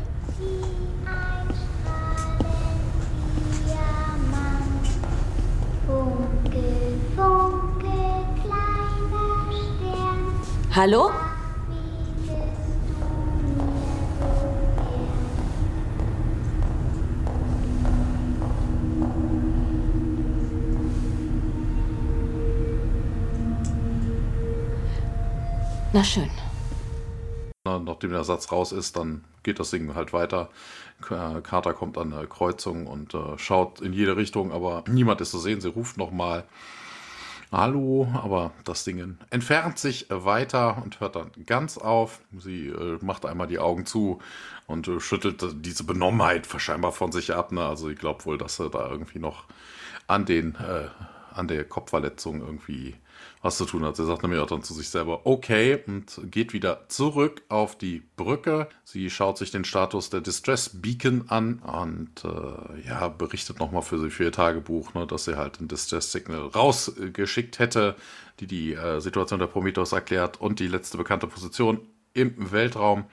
[SPEAKER 4] Hallo? Na schön
[SPEAKER 2] nachdem der Satz raus ist, dann geht das Singen halt weiter. Carter kommt an eine Kreuzung und äh, schaut in jede Richtung, aber niemand ist zu sehen. Sie ruft nochmal Hallo, aber das Singen entfernt sich weiter und hört dann ganz auf. Sie äh, macht einmal die Augen zu und äh, schüttelt diese Benommenheit scheinbar von sich ab. Ne? Also ich glaube wohl, dass er da irgendwie noch an den äh, an der Kopfverletzung irgendwie was zu tun hat. Sie sagt nämlich auch dann zu sich selber, okay, und geht wieder zurück auf die Brücke. Sie schaut sich den Status der Distress Beacon an und äh, ja, berichtet nochmal für, für ihr Tagebuch, ne, dass sie halt ein Distress Signal rausgeschickt hätte, die die äh, Situation der Prometheus erklärt und die letzte bekannte Position im Weltraum.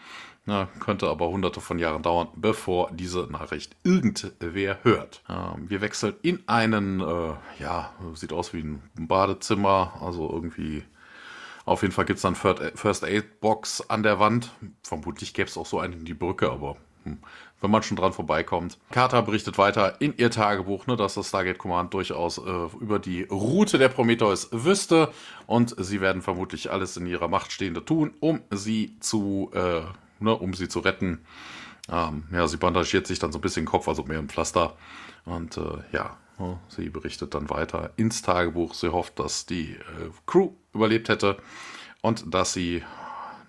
[SPEAKER 2] Na, könnte aber hunderte von Jahren dauern, bevor diese Nachricht irgendwer hört. Ähm, wir wechseln in einen, äh, ja, sieht aus wie ein Badezimmer, also irgendwie. Auf jeden Fall gibt es dann First Aid Box an der Wand. Vermutlich gäbe es auch so einen in die Brücke, aber hm, wenn man schon dran vorbeikommt. Carter berichtet weiter in ihr Tagebuch, ne, dass das Stargate Command durchaus äh, über die Route der Prometheus wüsste und sie werden vermutlich alles in ihrer Macht Stehende tun, um sie zu äh, ne, um sie zu retten. Ähm, ja, sie bandagiert sich dann so ein bisschen den Kopf, also mehr im Pflaster. Und äh, ja, ne, sie berichtet dann weiter ins Tagebuch. Sie hofft, dass die äh, Crew überlebt hätte und dass sie,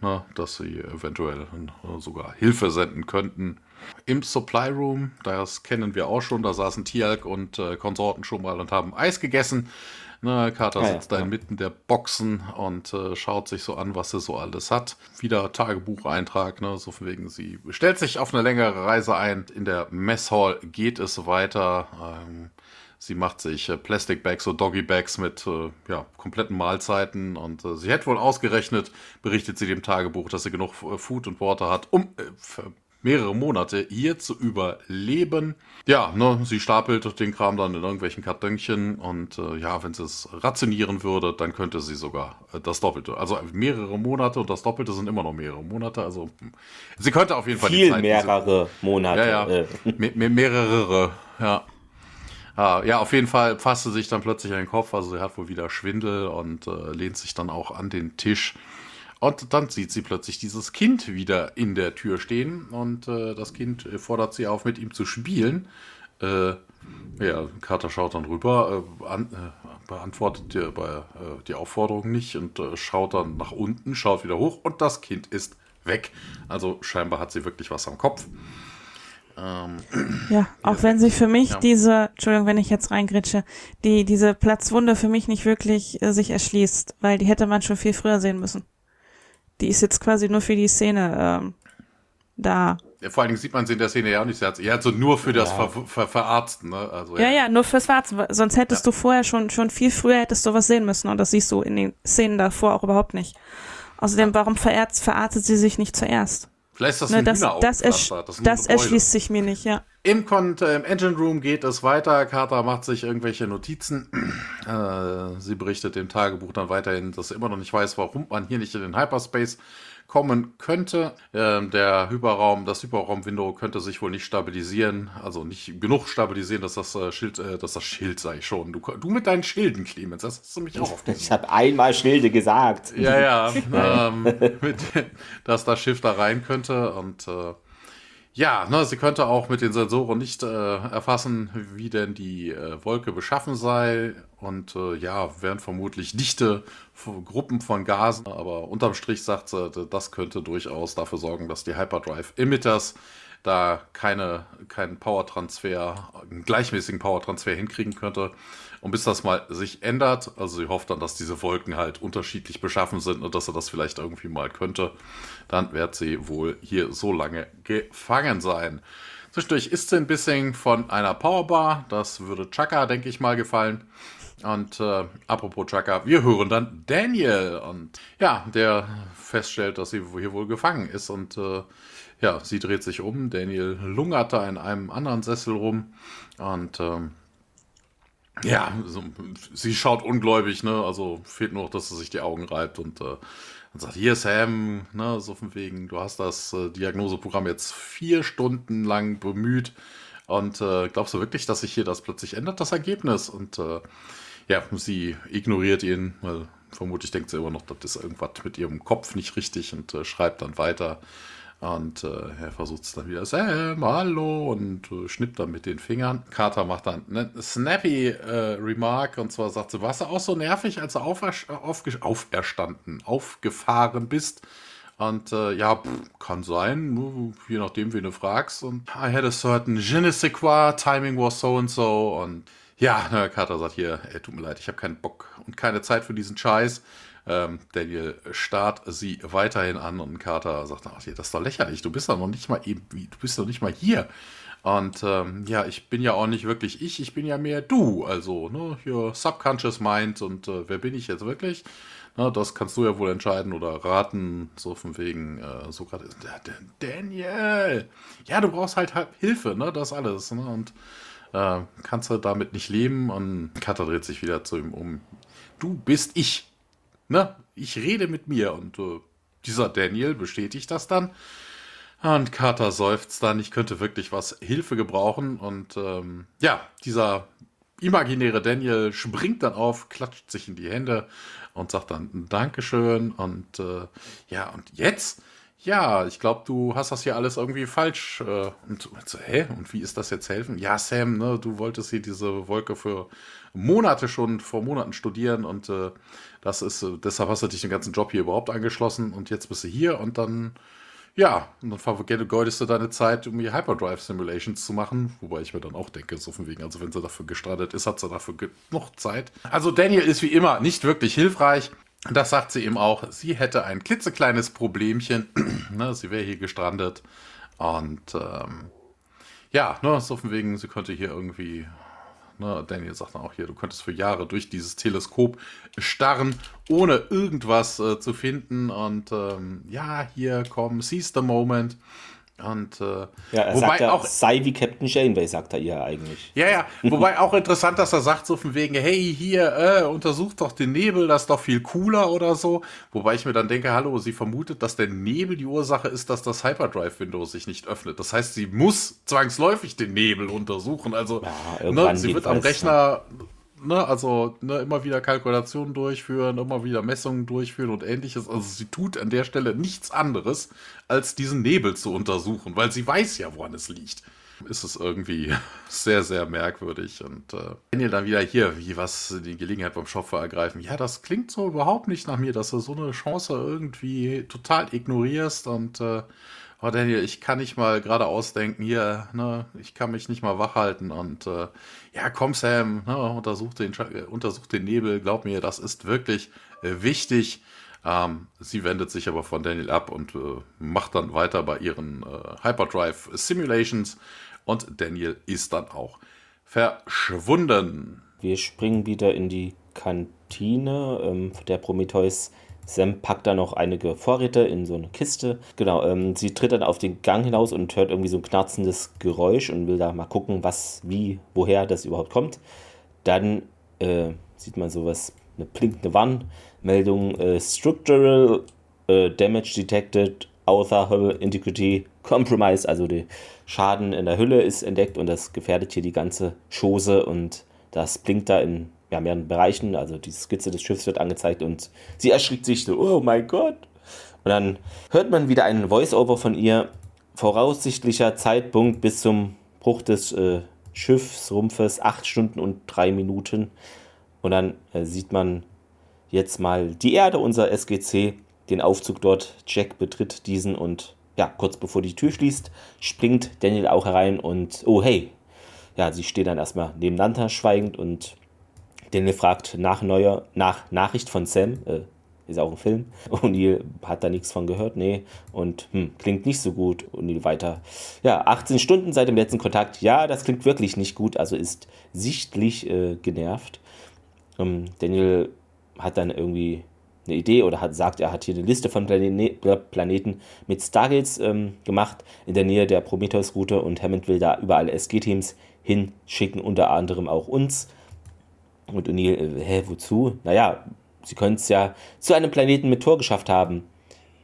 [SPEAKER 2] ne, dass sie eventuell äh, sogar Hilfe senden könnten. Im Supply Room, das kennen wir auch schon, da saßen Tialk und äh, Konsorten schon mal und haben Eis gegessen. Ne, Carter ja, sitzt ja, da inmitten der Boxen und äh, schaut sich so an, was sie so alles hat. Wieder Tagebucheintrag, ne, so von wegen, sie stellt sich auf eine längere Reise ein. In der Messhall geht es weiter. Ähm, sie macht sich äh, Plastic Bags oder Doggy Bags mit äh, ja, kompletten Mahlzeiten und äh, sie hätte wohl ausgerechnet, berichtet sie dem Tagebuch, dass sie genug äh, Food und Water hat, um äh, mehrere Monate hier zu überleben. Ja, ne, sie stapelt den Kram dann in irgendwelchen Kartönchen und äh, ja, wenn sie es rationieren würde, dann könnte sie sogar äh, das Doppelte. Also mehrere Monate und das Doppelte sind immer noch mehrere Monate. Also hm, sie könnte auf jeden Fall
[SPEAKER 1] viel Zeit, mehrere diese, Monate.
[SPEAKER 2] Ja, ja, äh. me mehrere, ja. Ah, ja, auf jeden Fall fasste sich dann plötzlich ein Kopf, also sie hat wohl wieder Schwindel und äh, lehnt sich dann auch an den Tisch. Und dann sieht sie plötzlich dieses Kind wieder in der Tür stehen und äh, das Kind äh, fordert sie auf, mit ihm zu spielen. Äh, ja, Carter schaut dann rüber, äh, an, äh, beantwortet die, bei, äh, die Aufforderung nicht und schaut dann nach unten, schaut wieder hoch und das Kind ist weg. Also scheinbar hat sie wirklich was am Kopf.
[SPEAKER 3] Ähm, ja, auch wenn sich für mich ja. diese, Entschuldigung, wenn ich jetzt reingritsche, die, diese Platzwunde für mich nicht wirklich sich erschließt, weil die hätte man schon viel früher sehen müssen Die ist jetzt quasi nur für die Szene ähm, da.
[SPEAKER 2] Ja, vor allen Dingen sieht man sie in der Szene ja auch nicht. Er hat, er hat so nur für das Ver, Ver, Verarzten, ne? Also,
[SPEAKER 3] Ja, ja, nur fürs Verarzten. Sonst hättest du vorher schon, schon viel früher hättest du was sehen müssen und das siehst du in den Szenen davor auch überhaupt nicht. Außerdem, warum verärzt, verarztet sie sich nicht zuerst?
[SPEAKER 2] Vielleicht ist das
[SPEAKER 3] Ne,
[SPEAKER 2] ein
[SPEAKER 3] das, das, ersch das
[SPEAKER 2] Beule.
[SPEAKER 3] erschließt sich mir nicht, ja.
[SPEAKER 2] Im, Con äh, Im Engine Room geht es weiter. Carter macht sich irgendwelche Notizen. Äh, sie berichtet im Tagebuch dann weiterhin, dass sie immer noch nicht weiß, warum man hier nicht in den Hyperspace kommen könnte. Ähm, der Hyperraum, das Hyperraum-Window könnte sich wohl nicht stabilisieren, also nicht genug stabilisieren, dass das äh, Schild, äh, dass das Schild sei schon. Du, du mit deinen Schilden, Clemens, das hast du mich auch auf
[SPEAKER 1] Ich habe einmal Schilde gesagt.
[SPEAKER 2] ja, ja, ähm, mit, dass das Schiff da rein könnte und äh, ja, ne, sie könnte auch mit den Sensoren nicht äh, erfassen, wie denn die äh, Wolke beschaffen sei und äh, ja, wären vermutlich dichte Gruppen von Gasen, aber unterm Strich sagt sie, das könnte durchaus dafür sorgen, dass die Hyperdrive Emitters da keine, keinen Powertransfer, einen gleichmäßigen Powertransfer hinkriegen könnte. Und bis das mal sich ändert, also sie hofft dann, dass diese Wolken halt unterschiedlich beschaffen sind und dass er das vielleicht irgendwie mal könnte, dann wird sie wohl hier so lange gefangen sein. Zwischendurch isst sie ein bisschen von einer Powerbar. Das würde Chaka, denke ich mal, gefallen. Und äh, apropos Chaka, wir hören dann Daniel. Und ja, der feststellt, dass sie hier wohl gefangen ist. Und äh, ja, sie dreht sich um. Daniel lungert da in einem anderen Sessel rum. Und ähm, ja, so, sie schaut ungläubig, ne? Also fehlt nur noch, dass sie sich die Augen reibt und äh, und sagt, hier Sam, ne, so von wegen, du hast das äh, Diagnoseprogramm jetzt vier Stunden lang bemüht und äh, glaubst du wirklich, dass sich hier das plötzlich ändert, das Ergebnis? Und äh, ja, sie ignoriert ihn, weil vermutlich denkt sie immer noch, das ist irgendwas mit ihrem Kopf nicht richtig und äh, schreibt dann weiter. Und äh, er versucht es dann wieder, Sam, hallo, und äh, schnippt dann mit den Fingern. Carter macht dann eine snappy äh, Remark, und zwar sagt sie, warst du auch so nervig, als du aufer aufge auferstanden, aufgefahren bist? Und äh, ja, pff, kann sein, je nachdem, wen du fragst. Und I had a certain je ne sais quoi, timing was so and so. Und ja, Carter sagt hier, ey, tut mir leid, ich habe keinen Bock und keine Zeit für diesen Scheiß. Ähm, Daniel starrt sie weiterhin an und Carter sagt, ach, das ist doch lächerlich, du bist doch noch nicht mal eben, du bist doch nicht mal hier. Und ähm, ja, ich bin ja auch nicht wirklich ich, ich bin ja mehr du, also, ne, hier Subconscious Mind und äh, wer bin ich jetzt wirklich? Ne, das kannst du ja wohl entscheiden oder raten, so von wegen, äh, so gerade, der- der Daniel, ja, du brauchst halt, halt Hilfe, ne, das alles, ne, und äh, kannst du damit nicht leben und Carter dreht sich wieder zu ihm um. Du bist ich, ne, ich rede mit mir und äh, dieser Daniel bestätigt das dann. Und Carter seufzt dann, ich könnte wirklich was Hilfe gebrauchen. Und ähm, ja, dieser imaginäre Daniel springt dann auf, klatscht sich in die Hände und sagt dann Dankeschön. Und äh, ja, und jetzt? Ja, ich glaube, du hast das hier alles irgendwie falsch. Äh, und und so, hä? Und wie ist das jetzt helfen? Ja, Sam, ne, du wolltest hier diese Wolke für Monate schon, vor Monaten studieren und äh, das ist, äh, deshalb hast du dich den ganzen Job hier überhaupt angeschlossen und jetzt bist du hier und dann ja, und dann vergeudest du deine Zeit, um hier Hyperdrive Simulations zu machen. Wobei ich mir dann auch denke, so von wegen, also wenn sie dafür gestrandet ist, hat sie dafür genug Zeit. Also Daniel ist wie immer nicht wirklich hilfreich. Das sagt sie ihm auch. Sie hätte ein klitzekleines Problemchen. ne, sie wäre hier gestrandet. Und ähm, ja, ne, so von wegen, sie könnte hier irgendwie Ne, Daniel sagt dann auch hier, du könntest für Jahre durch dieses Teleskop starren, ohne irgendwas äh, zu finden. Und ähm, ja, hier komm, seize the moment. Und äh,
[SPEAKER 1] Ja, er
[SPEAKER 2] wobei
[SPEAKER 1] sagt ja,
[SPEAKER 2] auch
[SPEAKER 1] sei wie Captain Janeway, sagt er ihr eigentlich.
[SPEAKER 2] ja, ja. Wobei auch interessant, dass er sagt so von wegen, hey, hier, äh, untersucht doch den Nebel, das ist doch viel cooler oder so. Wobei ich mir dann denke, hallo, sie vermutet, dass der Nebel die Ursache ist, dass das Hyperdrive-Window sich nicht öffnet. Das heißt, sie muss zwangsläufig den Nebel untersuchen. Also,
[SPEAKER 1] Ja,
[SPEAKER 2] ne, sie wird am
[SPEAKER 1] jedenfalls,
[SPEAKER 2] Rechner, ne, also ne, immer wieder Kalkulationen durchführen, immer wieder Messungen durchführen und ähnliches. Also sie tut an der Stelle nichts anderes, als diesen Nebel zu untersuchen, weil sie weiß ja, woran es liegt ist es irgendwie sehr, sehr merkwürdig. Und äh, Daniel dann wieder hier, wie was die Gelegenheit beim Schopfer ergreifen. Ja, das klingt so überhaupt nicht nach mir, dass du so eine Chance irgendwie total ignorierst. Und äh, oh Daniel, ich kann nicht mal gerade ausdenken, hier, ne, ich kann mich nicht mal wach halten. Und äh, ja, komm, Sam, ne, untersuch, den, äh, untersuch den Nebel, glaub mir, das ist wirklich äh, wichtig. Ähm, sie wendet sich aber von Daniel ab und äh, macht dann weiter bei ihren äh, Hyperdrive Simulations und Daniel ist dann auch verschwunden.
[SPEAKER 1] Wir springen wieder in die Kantine. Ähm, der Prometheus Sam packt da noch einige Vorräte in so eine Kiste. Genau, ähm, sie tritt dann auf den Gang hinaus und hört irgendwie so ein knarzendes Geräusch und will da mal gucken, was, wie, woher das überhaupt kommt. Dann äh, sieht man sowas, eine blinkende Warnmeldung, äh, Structural äh, Damage Detected, Author Hull Integrity Compromise, also der Schaden in der Hülle ist entdeckt und das gefährdet hier die ganze Chose und das blinkt da in ja, mehreren Bereichen, also die Skizze des Schiffs wird angezeigt und sie erschrickt sich so, oh mein Gott. Und dann hört man wieder einen Voice-Over von ihr, voraussichtlicher Zeitpunkt bis zum Bruch des äh, Schiffsrumpfes, acht Stunden und drei Minuten. Und dann äh, sieht man jetzt mal die Erde, unser SGC, den Aufzug dort. Jack betritt diesen und ja, kurz bevor die Tür schließt, springt Daniel auch herein und oh hey. Ja, sie stehen dann erstmal nebeneinander schweigend und Daniel fragt nach neuer, nach Nachricht von Sam, äh, ist auch ein Film. O'Neill hat da nichts von gehört, nee. Und hm, klingt nicht so gut. O'Neill weiter. Ja, 18 Stunden seit dem letzten Kontakt. Ja, das klingt wirklich nicht gut. Also ist sichtlich äh, genervt. Ähm, Daniel hat dann irgendwie eine Idee oder hat sagt, er hat hier eine Liste von Plane Planeten mit Stargates ähm, gemacht in der Nähe der Prometheus-Route und Hammond will da überall SG-Teams hinschicken, unter anderem auch uns. Und O'Neill, äh, hä, wozu? Naja, sie können es ja zu einem Planeten mit Tor geschafft haben.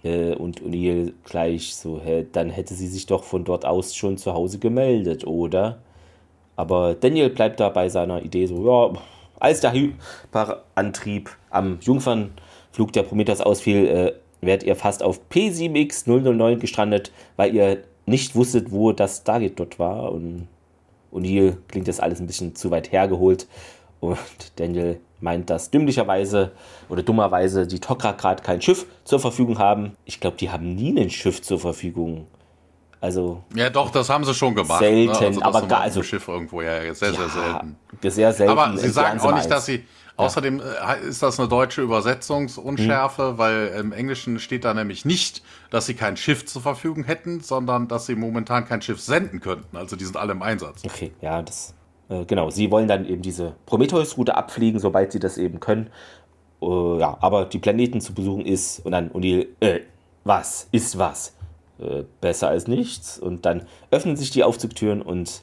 [SPEAKER 1] Äh, und O'Neill gleich so, hä, dann hätte sie sich doch von dort aus schon zu Hause gemeldet, oder? Aber Daniel bleibt da bei seiner Idee so, ja, als der Hyperantrieb am Jungfernflug der Prometheus ausfiel, äh, werdet ihr fast auf P7X 009 gestrandet, weil ihr nicht wusstet, wo das Stargate dort war. Und O'Neill klingt das alles ein bisschen zu weit hergeholt. Und Daniel meint, dass dümmlicherweise oder dummerweise die Tok'ra gerade kein Schiff zur Verfügung haben. Ich glaube, die haben nie ein Schiff zur Verfügung. Also
[SPEAKER 2] ja, doch, das haben sie schon gemacht.
[SPEAKER 1] Selten, ne? also
[SPEAKER 2] aber
[SPEAKER 1] gar also
[SPEAKER 2] Schiff irgendwo ja sehr sehr selten.
[SPEAKER 1] Sehr selten.
[SPEAKER 2] Aber sie sagen auch nicht, dass sie Außerdem ja. Äh, ist das eine deutsche Übersetzungsunschärfe, mhm. weil im Englischen steht da nämlich nicht, dass sie kein Schiff zur Verfügung hätten, sondern dass sie momentan kein Schiff senden könnten. Also die sind alle im Einsatz.
[SPEAKER 1] Okay, ja, das äh, genau, sie wollen dann eben diese Prometheus-Route abfliegen, sobald sie das eben können. Äh, ja, aber die Planeten zu besuchen ist und dann O'Neill, äh, was ist was? Äh, besser als nichts. Und dann öffnen sich die Aufzugtüren und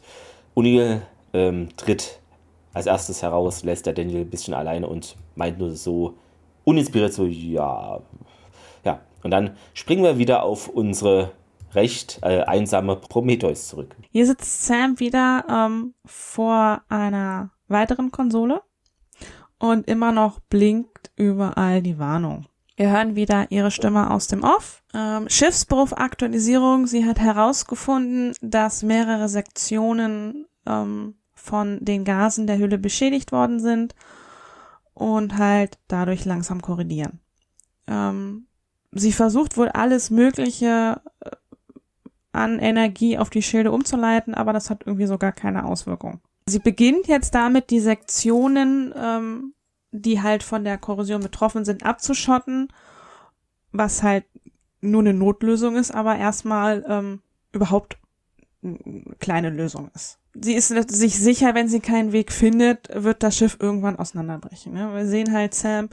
[SPEAKER 1] O'Neill ähm, tritt als erstes heraus, lässt der Daniel ein bisschen alleine und meint nur so uninspiriert so, ja, ja. Und dann springen wir wieder auf unsere recht äh, einsame Prometheus zurück.
[SPEAKER 3] Hier sitzt Sam wieder ähm, vor einer weiteren Konsole und immer noch blinkt überall die Warnung. Wir hören wieder ihre Stimme aus dem Off. Ähm, Schiffsberuf-Aktualisierung. Sie hat herausgefunden, dass mehrere Sektionen ähm, von den Gasen der Hülle beschädigt worden sind und halt dadurch langsam korrigieren. Ähm, sie versucht wohl alles Mögliche äh, an Energie auf die Schilde umzuleiten, aber das hat irgendwie so gar keine Auswirkung. Sie beginnt jetzt damit, die Sektionen, ähm, die halt von der Korrosion betroffen sind, abzuschotten, was halt nur eine Notlösung ist, aber erstmal ähm, überhaupt eine kleine Lösung ist. Sie ist sich sicher, wenn sie keinen Weg findet, wird das Schiff irgendwann auseinanderbrechen. Ne? Wir sehen halt Sam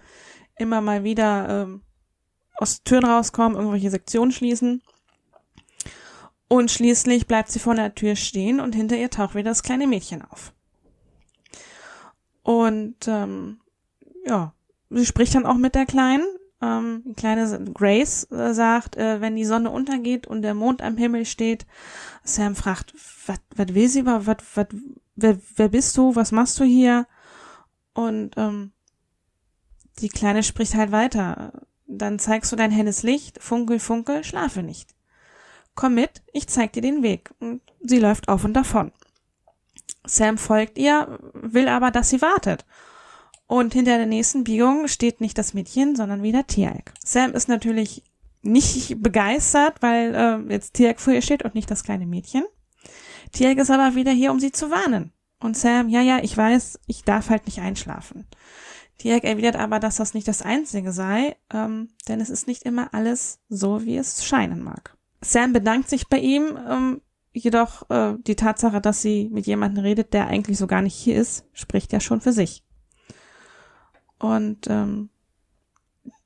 [SPEAKER 3] immer mal wieder ähm, aus Türen rauskommen, irgendwelche Sektionen schließen und schließlich bleibt sie vor der Tür stehen und hinter ihr taucht wieder das kleine Mädchen auf. Und ähm, ja, sie spricht dann auch mit der Kleinen. Ähm, die kleine Grace äh, sagt, äh, wenn die Sonne untergeht und der Mond am Himmel steht, Sam fragt, was will sie wat, wat, wer, wer bist du, was machst du hier? Und ähm, die Kleine spricht halt weiter. Dann zeigst du dein helles Licht, funkel, funkel, schlafe nicht komm mit, ich zeig dir den Weg. Und sie läuft auf und davon. Sam folgt ihr, will aber, dass sie wartet. Und hinter der nächsten Biegung steht nicht das Mädchen, sondern wieder Tialk. Sam ist natürlich nicht begeistert, weil äh, jetzt Tialk vor ihr steht und nicht das kleine Mädchen. Tialk ist aber wieder hier, um sie zu warnen. Und Sam, ja, ja, ich weiß, ich darf halt nicht einschlafen. Tiag erwidert aber, dass das nicht das Einzige sei, ähm, denn es ist nicht immer alles so, wie es scheinen mag. Sam bedankt sich bei ihm, ähm, jedoch äh, die Tatsache, dass sie mit jemandem redet, der eigentlich so gar nicht hier ist, spricht ja schon für sich. Und ähm,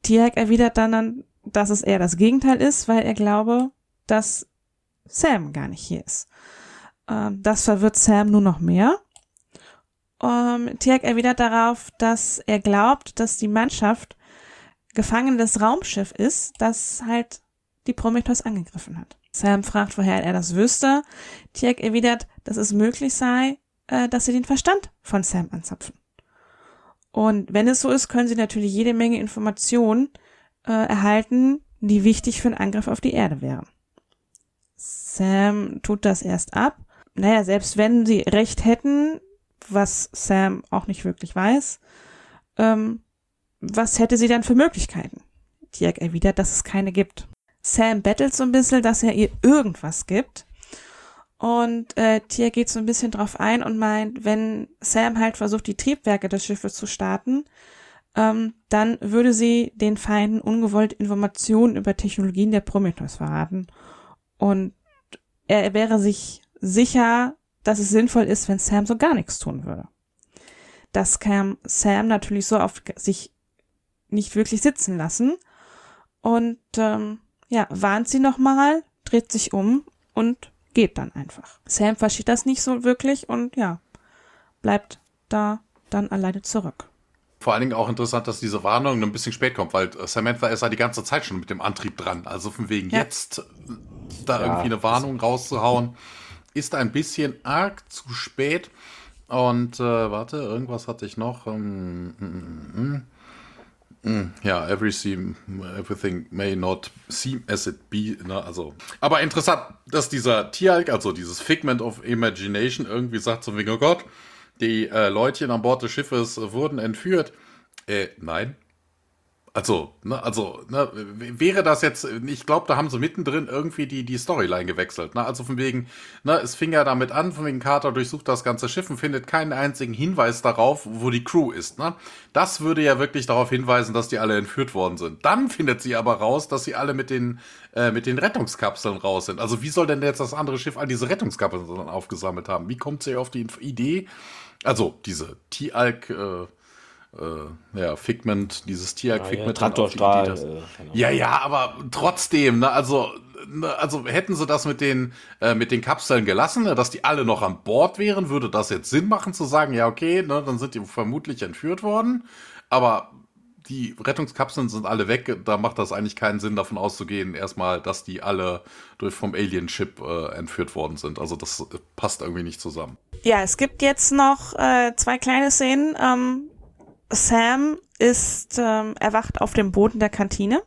[SPEAKER 3] Tiag erwidert dann, dass es eher das Gegenteil ist, weil er glaube, dass Sam gar nicht hier ist. Ähm, das verwirrt Sam nur noch mehr. Ähm, Tiag erwidert darauf, dass er glaubt, dass die Mannschaft Gefangene des Raumschiff ist, das halt die Prometheus angegriffen hat. Sam fragt, woher er das wüsste. Tiag erwidert, dass es möglich sei, äh, dass sie den Verstand von Sam anzapfen. Und wenn es so ist, können sie natürlich jede Menge Informationen äh, erhalten, die wichtig für einen Angriff auf die Erde wären. Sam tut das erst ab. Naja, selbst wenn sie recht hätten, was Sam auch nicht wirklich weiß, ähm, was hätte sie dann für Möglichkeiten? Tiag erwidert, dass es keine gibt. Sam bettelt so ein bisschen, dass er ihr irgendwas gibt. Und äh, Tia geht so ein bisschen drauf ein und meint, wenn Sam halt versucht, die Triebwerke des Schiffes zu starten, ähm, dann würde sie den Feinden ungewollt Informationen über Technologien der Prometheus verraten. Und er wäre sich sicher, dass es sinnvoll ist, wenn Sam so gar nichts tun würde. Das kann Sam natürlich so auf sich nicht wirklich sitzen lassen und ähm, ja, warnt sie nochmal, dreht sich um und geht dann einfach. Sam versteht das nicht so wirklich und ja, bleibt da dann alleine zurück.
[SPEAKER 2] Vor allen Dingen auch interessant, dass diese Warnung ein bisschen spät kommt, weil Samantha ist ja die ganze Zeit schon mit dem Antrieb dran. Also von wegen ja. jetzt da ja, irgendwie eine Warnung rauszuhauen ist ein bisschen arg zu spät. Und äh, warte, irgendwas hatte ich noch. Ähm, mm, mm, mm, ja, everything, everything may not seem as it be. Ne? Also, aber interessant, dass dieser Tieralk, also dieses Figment of Imagination, irgendwie sagt so wie, oh Gott, die äh, Leutchen an Bord des Schiffes wurden entführt. Äh, nein, also, ne, also, ne, wäre das jetzt, ich glaube, da haben sie mittendrin irgendwie die, die Storyline gewechselt. Ne? Also von wegen, ne, es fing ja damit an, von wegen Carter durchsucht das ganze Schiff und findet keinen einzigen Hinweis darauf, wo die Crew ist. Ne? Das würde ja wirklich darauf hinweisen, dass die alle entführt worden sind. Dann findet sie aber raus, dass sie alle mit den, äh, mit den Rettungskapseln raus sind. Also wie soll denn jetzt das andere Schiff all diese Rettungskapseln aufgesammelt haben? Wie kommt sie auf die Idee? Also diese T-Alk, äh, äh, ja, Figment, dieses Tierjagd-Figment. Ja,
[SPEAKER 1] Traktorstrahl.
[SPEAKER 2] Die, die äh, ja, ja, aber trotzdem, ne, also, ne, also hätten sie das mit den, äh, mit den Kapseln gelassen, ne, dass die alle noch an Bord wären, würde das jetzt Sinn machen zu sagen, ja, okay, ne, dann sind die vermutlich entführt worden. Aber die Rettungskapseln sind alle weg, da macht das eigentlich keinen Sinn, davon auszugehen, erstmal, dass die alle durch vom Alien-Chip äh, entführt worden sind. Also das äh, passt irgendwie nicht zusammen.
[SPEAKER 3] Ja, es gibt jetzt noch äh, zwei kleine Szenen. Ähm, Sam ist ähm, erwacht auf dem Boden der Kantine,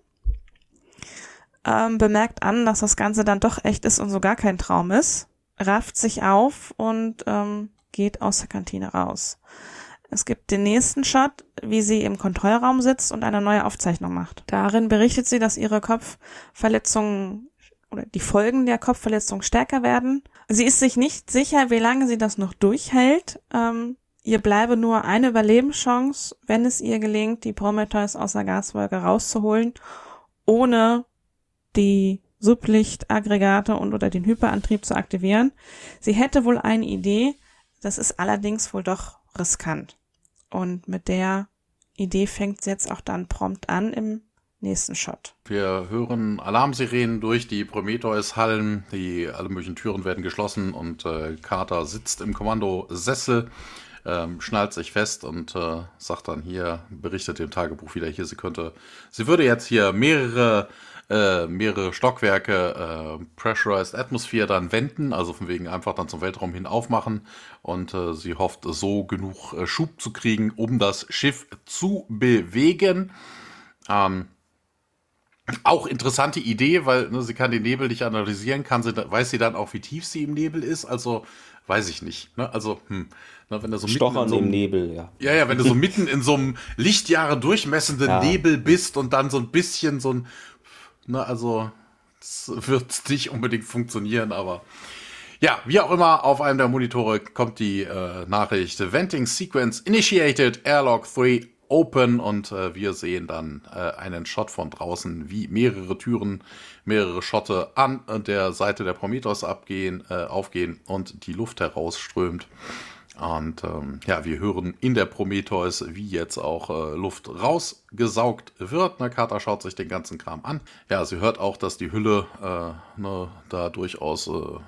[SPEAKER 3] ähm, bemerkt an, dass das Ganze dann doch echt ist und so gar kein Traum ist, rafft sich auf und ähm, geht aus der Kantine raus. Es gibt den nächsten Shot, wie sie im Kontrollraum sitzt und eine neue Aufzeichnung macht. Darin berichtet sie, dass ihre Kopfverletzungen oder die Folgen der Kopfverletzung stärker werden. Sie ist sich nicht sicher, wie lange sie das noch durchhält. Ähm, Ihr bleibe nur eine Überlebenschance, wenn es ihr gelingt, die Prometheus aus der Gaswolke rauszuholen, ohne die Sublichtaggregate und oder den Hyperantrieb zu aktivieren. Sie hätte wohl eine Idee, das ist allerdings wohl doch riskant. Und mit der Idee fängt sie jetzt auch dann prompt an im nächsten Shot.
[SPEAKER 2] Wir hören Alarmsirenen durch die Prometheus-Hallen, die alle möglichen Türen werden geschlossen und äh, Carter sitzt im Kommandosessel ähm, schnallt sich fest und äh, sagt dann hier, berichtet dem Tagebuch wieder hier, sie könnte, sie würde jetzt hier mehrere äh, mehrere Stockwerke äh, Pressurized Atmosphere dann wenden, also von wegen einfach dann zum Weltraum hin aufmachen und äh, sie hofft so genug äh, Schub zu kriegen, um das Schiff zu bewegen. Ähm, auch interessante Idee, weil ne, sie kann den Nebel nicht analysieren, kann sie, weiß sie dann auch, wie tief sie im Nebel ist. Also weiß ich nicht. Ne? Also, hm,
[SPEAKER 1] ne, wenn du so Stochern mitten in so einem, im Nebel, ja.
[SPEAKER 2] Ja, ja, wenn du so mitten in so einem Lichtjahre durchmessenden ja. Nebel bist und dann so ein bisschen so ein, ne, also, das wird nicht unbedingt funktionieren, aber ja, wie auch immer, auf einem der Monitore kommt die äh, Nachricht Venting Sequence Initiated, Airlock 3 open und äh, wir sehen dann äh, einen Shot von draußen, wie mehrere Türen, mehrere Schotte an der Seite der Prometheus abgehen, äh, aufgehen und die Luft herausströmt. Und ähm, ja, wir hören in der Prometheus, wie jetzt auch äh, Luft rausgesaugt wird. Na, Carter schaut sich den ganzen Kram an. Ja, sie hört auch, dass die Hülle äh, ne, da durchaus äh,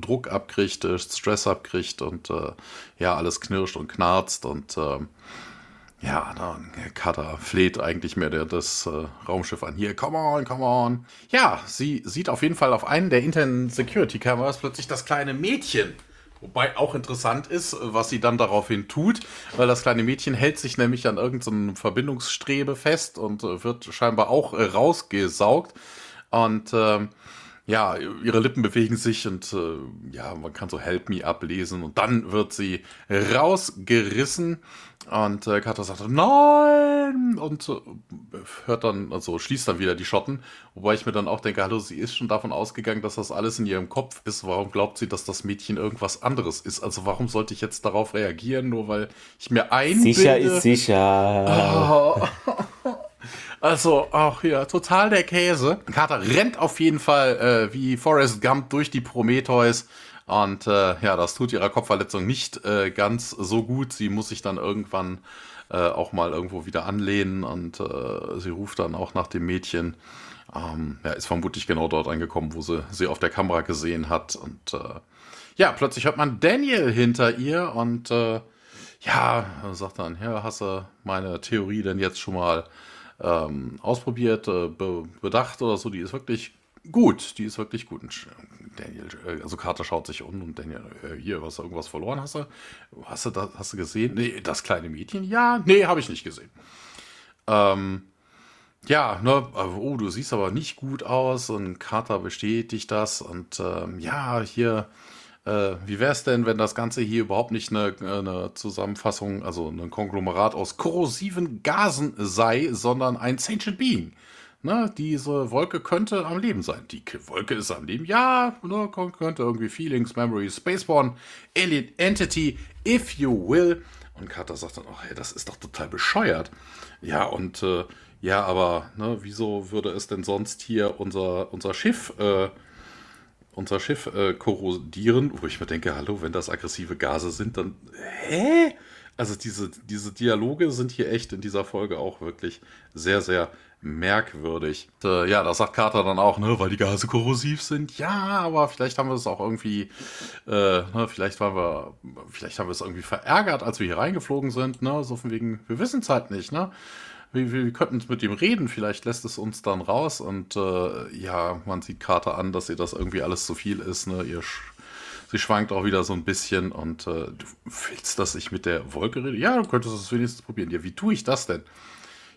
[SPEAKER 2] Druck abkriegt, äh, Stress abkriegt und äh, ja, alles knirscht und knarzt und ähm, ja, dann Carter fleht eigentlich mehr der, das äh, Raumschiff an. Hier, come on, come on. Ja, sie sieht auf jeden Fall auf einen der internen Security-Kameras plötzlich das kleine Mädchen Wobei auch interessant ist, was sie dann daraufhin tut, weil das kleine Mädchen hält sich nämlich an irgendeinem Verbindungsstrebe fest und äh, wird scheinbar auch äh, rausgesaugt. Und äh, ja, ihre Lippen bewegen sich und äh, ja, man kann so Help Me ablesen und dann wird sie rausgerissen und äh, Carter sagt nein und äh, hört dann, also schließt dann wieder die Schotten, wobei ich mir dann auch denke, hallo, sie ist schon davon ausgegangen, dass das alles in ihrem Kopf ist. Warum glaubt sie, dass das Mädchen irgendwas anderes ist? Also warum sollte ich jetzt darauf reagieren, nur weil ich mir einbilde...
[SPEAKER 1] Sicher ist sicher.
[SPEAKER 2] Oh. Also, auch hier, total der Käse. Carter rennt auf jeden Fall äh, wie Forrest Gump durch die Prometheus. Und äh, ja, das tut ihrer Kopfverletzung nicht äh, ganz so gut. Sie muss sich dann irgendwann äh, auch mal irgendwo wieder anlehnen und äh, sie ruft dann auch nach dem Mädchen. Ähm, ja, ist vermutlich genau dort angekommen, wo sie sie auf der Kamera gesehen hat. Und äh, ja, plötzlich hört man Daniel hinter ihr und ja, sagt dann, ja, hast du meine Theorie denn jetzt schon mal ähm, ausprobiert, äh, be bedacht oder so, die ist wirklich gut, die ist wirklich gut. Und Daniel, äh, also Carter schaut sich um und Daniel, äh, hier, was irgendwas verloren hast du? Hast du das, hast du gesehen? Nee, das kleine Mädchen? Ja, nee, habe ich nicht gesehen. Ähm, ja, ne, oh, du siehst aber nicht gut aus und Carter bestätigt das und ähm, ja, hier, äh, wie wäre es denn, wenn das Ganze hier überhaupt nicht eine, eine, Zusammenfassung, also ein Konglomerat aus korrosiven Gasen sei, sondern ein Sentient Being? Ne, diese Wolke könnte am Leben sein. Die Wolke ist am Leben. Ja, ne, könnte irgendwie Feelings, Memories, Spaceborne, Alien Entity, if you will. Und Carter sagt dann, oh, hey, das ist doch total bescheuert. Ja, und äh, ja, aber ne, wieso würde es denn sonst hier unser, unser Schiff äh, unser Schiff äh, korrodieren, wo ich mir denke, hallo, wenn das aggressive Gase sind, dann hä? Also diese, diese Dialoge sind hier echt in dieser Folge auch wirklich sehr, sehr merkwürdig. Äh, ja, da sagt Carter dann auch, ne, weil die Gase korrosiv sind. Ja, aber vielleicht haben wir es auch irgendwie, äh, ne, vielleicht waren wir, vielleicht haben wir es irgendwie verärgert, als wir hier reingeflogen sind, ne, so von wegen, wir wissen es halt nicht, ne wir, wir könnten mit ihm reden, vielleicht lässt es uns dann raus und äh, ja, man sieht Carter an, dass ihr das irgendwie alles zu viel ist, ne? Ihr sie schwankt auch wieder so ein bisschen und äh, du willst, dass ich mit der Wolke rede? Ja, du könntest es wenigstens probieren. Ja, wie tue ich das denn?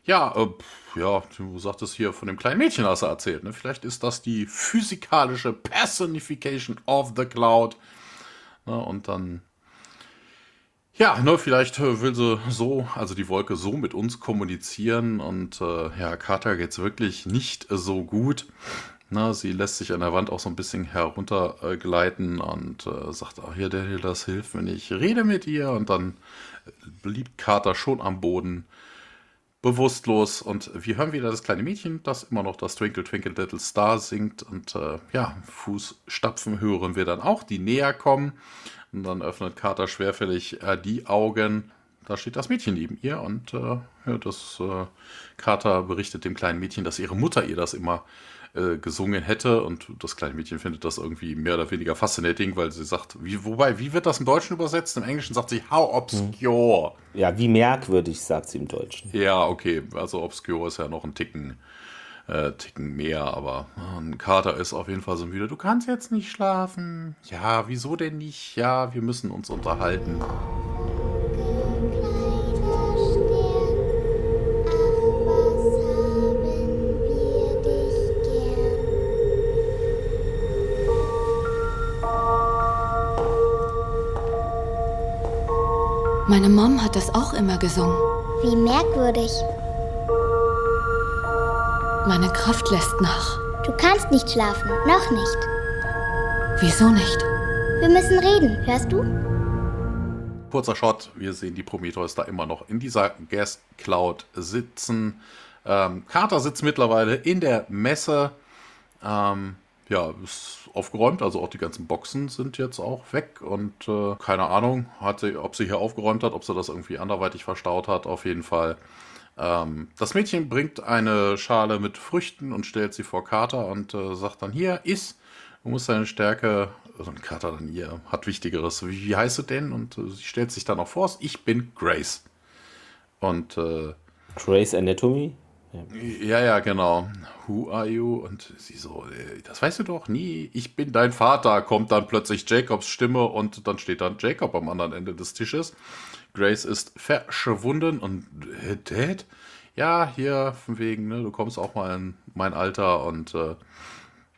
[SPEAKER 2] Ja, äh, ja, du sagtest hier von dem kleinen Mädchen hast du erzählt, ne? Vielleicht ist das die physikalische Personification of the Cloud. Ne? Und dann ja, ne, vielleicht äh, will sie so, also die Wolke so mit uns kommunizieren und äh, ja, Carter geht's wirklich nicht so gut. Na, sie lässt sich an der Wand auch so ein bisschen heruntergleiten äh, und äh, sagt, ach hier, Daniel, das hilft mir nicht. Rede mit ihr und dann blieb Carter schon am Boden bewusstlos und wir hören wieder das kleine Mädchen, das immer noch das Twinkle Twinkle Little Star singt und äh, ja, Fußstapfen hören wir dann auch, die näher kommen und dann öffnet Carter schwerfällig äh, die Augen. Da steht das Mädchen neben ihr und äh, ja, das äh, Carter berichtet dem kleinen Mädchen, dass ihre Mutter ihr das immer äh, gesungen hätte und das kleine Mädchen findet das irgendwie mehr oder weniger fascinating, weil sie sagt, wie, wobei, wie wird das im Deutschen übersetzt? Im Englischen sagt sie, how obscure.
[SPEAKER 1] Ja, wie merkwürdig, sagt sie im Deutschen.
[SPEAKER 2] Ja, okay, also obscure ist ja noch ein Ticken äh, Ticken mehr, aber ein Kater ist auf jeden Fall so müde. Du kannst jetzt nicht schlafen. Ja, wieso denn nicht? Ja, wir müssen uns unterhalten.
[SPEAKER 4] Meine Mom hat das auch immer gesungen.
[SPEAKER 5] Wie merkwürdig.
[SPEAKER 4] Meine Kraft lässt nach.
[SPEAKER 5] Du kannst nicht schlafen, noch nicht.
[SPEAKER 4] Wieso nicht?
[SPEAKER 5] Wir müssen reden, hörst du?
[SPEAKER 2] kurzer Shot, wir sehen die Prometheus da immer noch in dieser Gas Cloud sitzen. Ähm, Carter sitzt mittlerweile in der Messe. Ähm, ja, ist aufgeräumt, also auch die ganzen Boxen sind jetzt auch weg und äh, keine Ahnung, hat sie, ob sie hier aufgeräumt hat, ob sie das irgendwie anderweitig verstaut hat, auf jeden Fall. Ähm, das Mädchen bringt eine Schale mit Früchten und stellt sie vor Carter und äh, sagt dann, hier, iss, du musst deine Stärke, also Carter dann hier, hat Wichtigeres, wie, wie heißt du denn? Und äh, sie stellt sich dann auch vor, ich bin Grace. Und äh,
[SPEAKER 1] Grace Anatomy?
[SPEAKER 2] Ja, ja, genau. Who are you? Und sie so, äh, das weißt du doch nie. Ich bin dein Vater. Kommt dann plötzlich Jacobs Stimme und dann steht dann Jacob am anderen Ende des Tisches. Grace ist verschwunden und äh, Dad? Ja, hier von wegen, ne, du kommst auch mal in mein Alter und äh,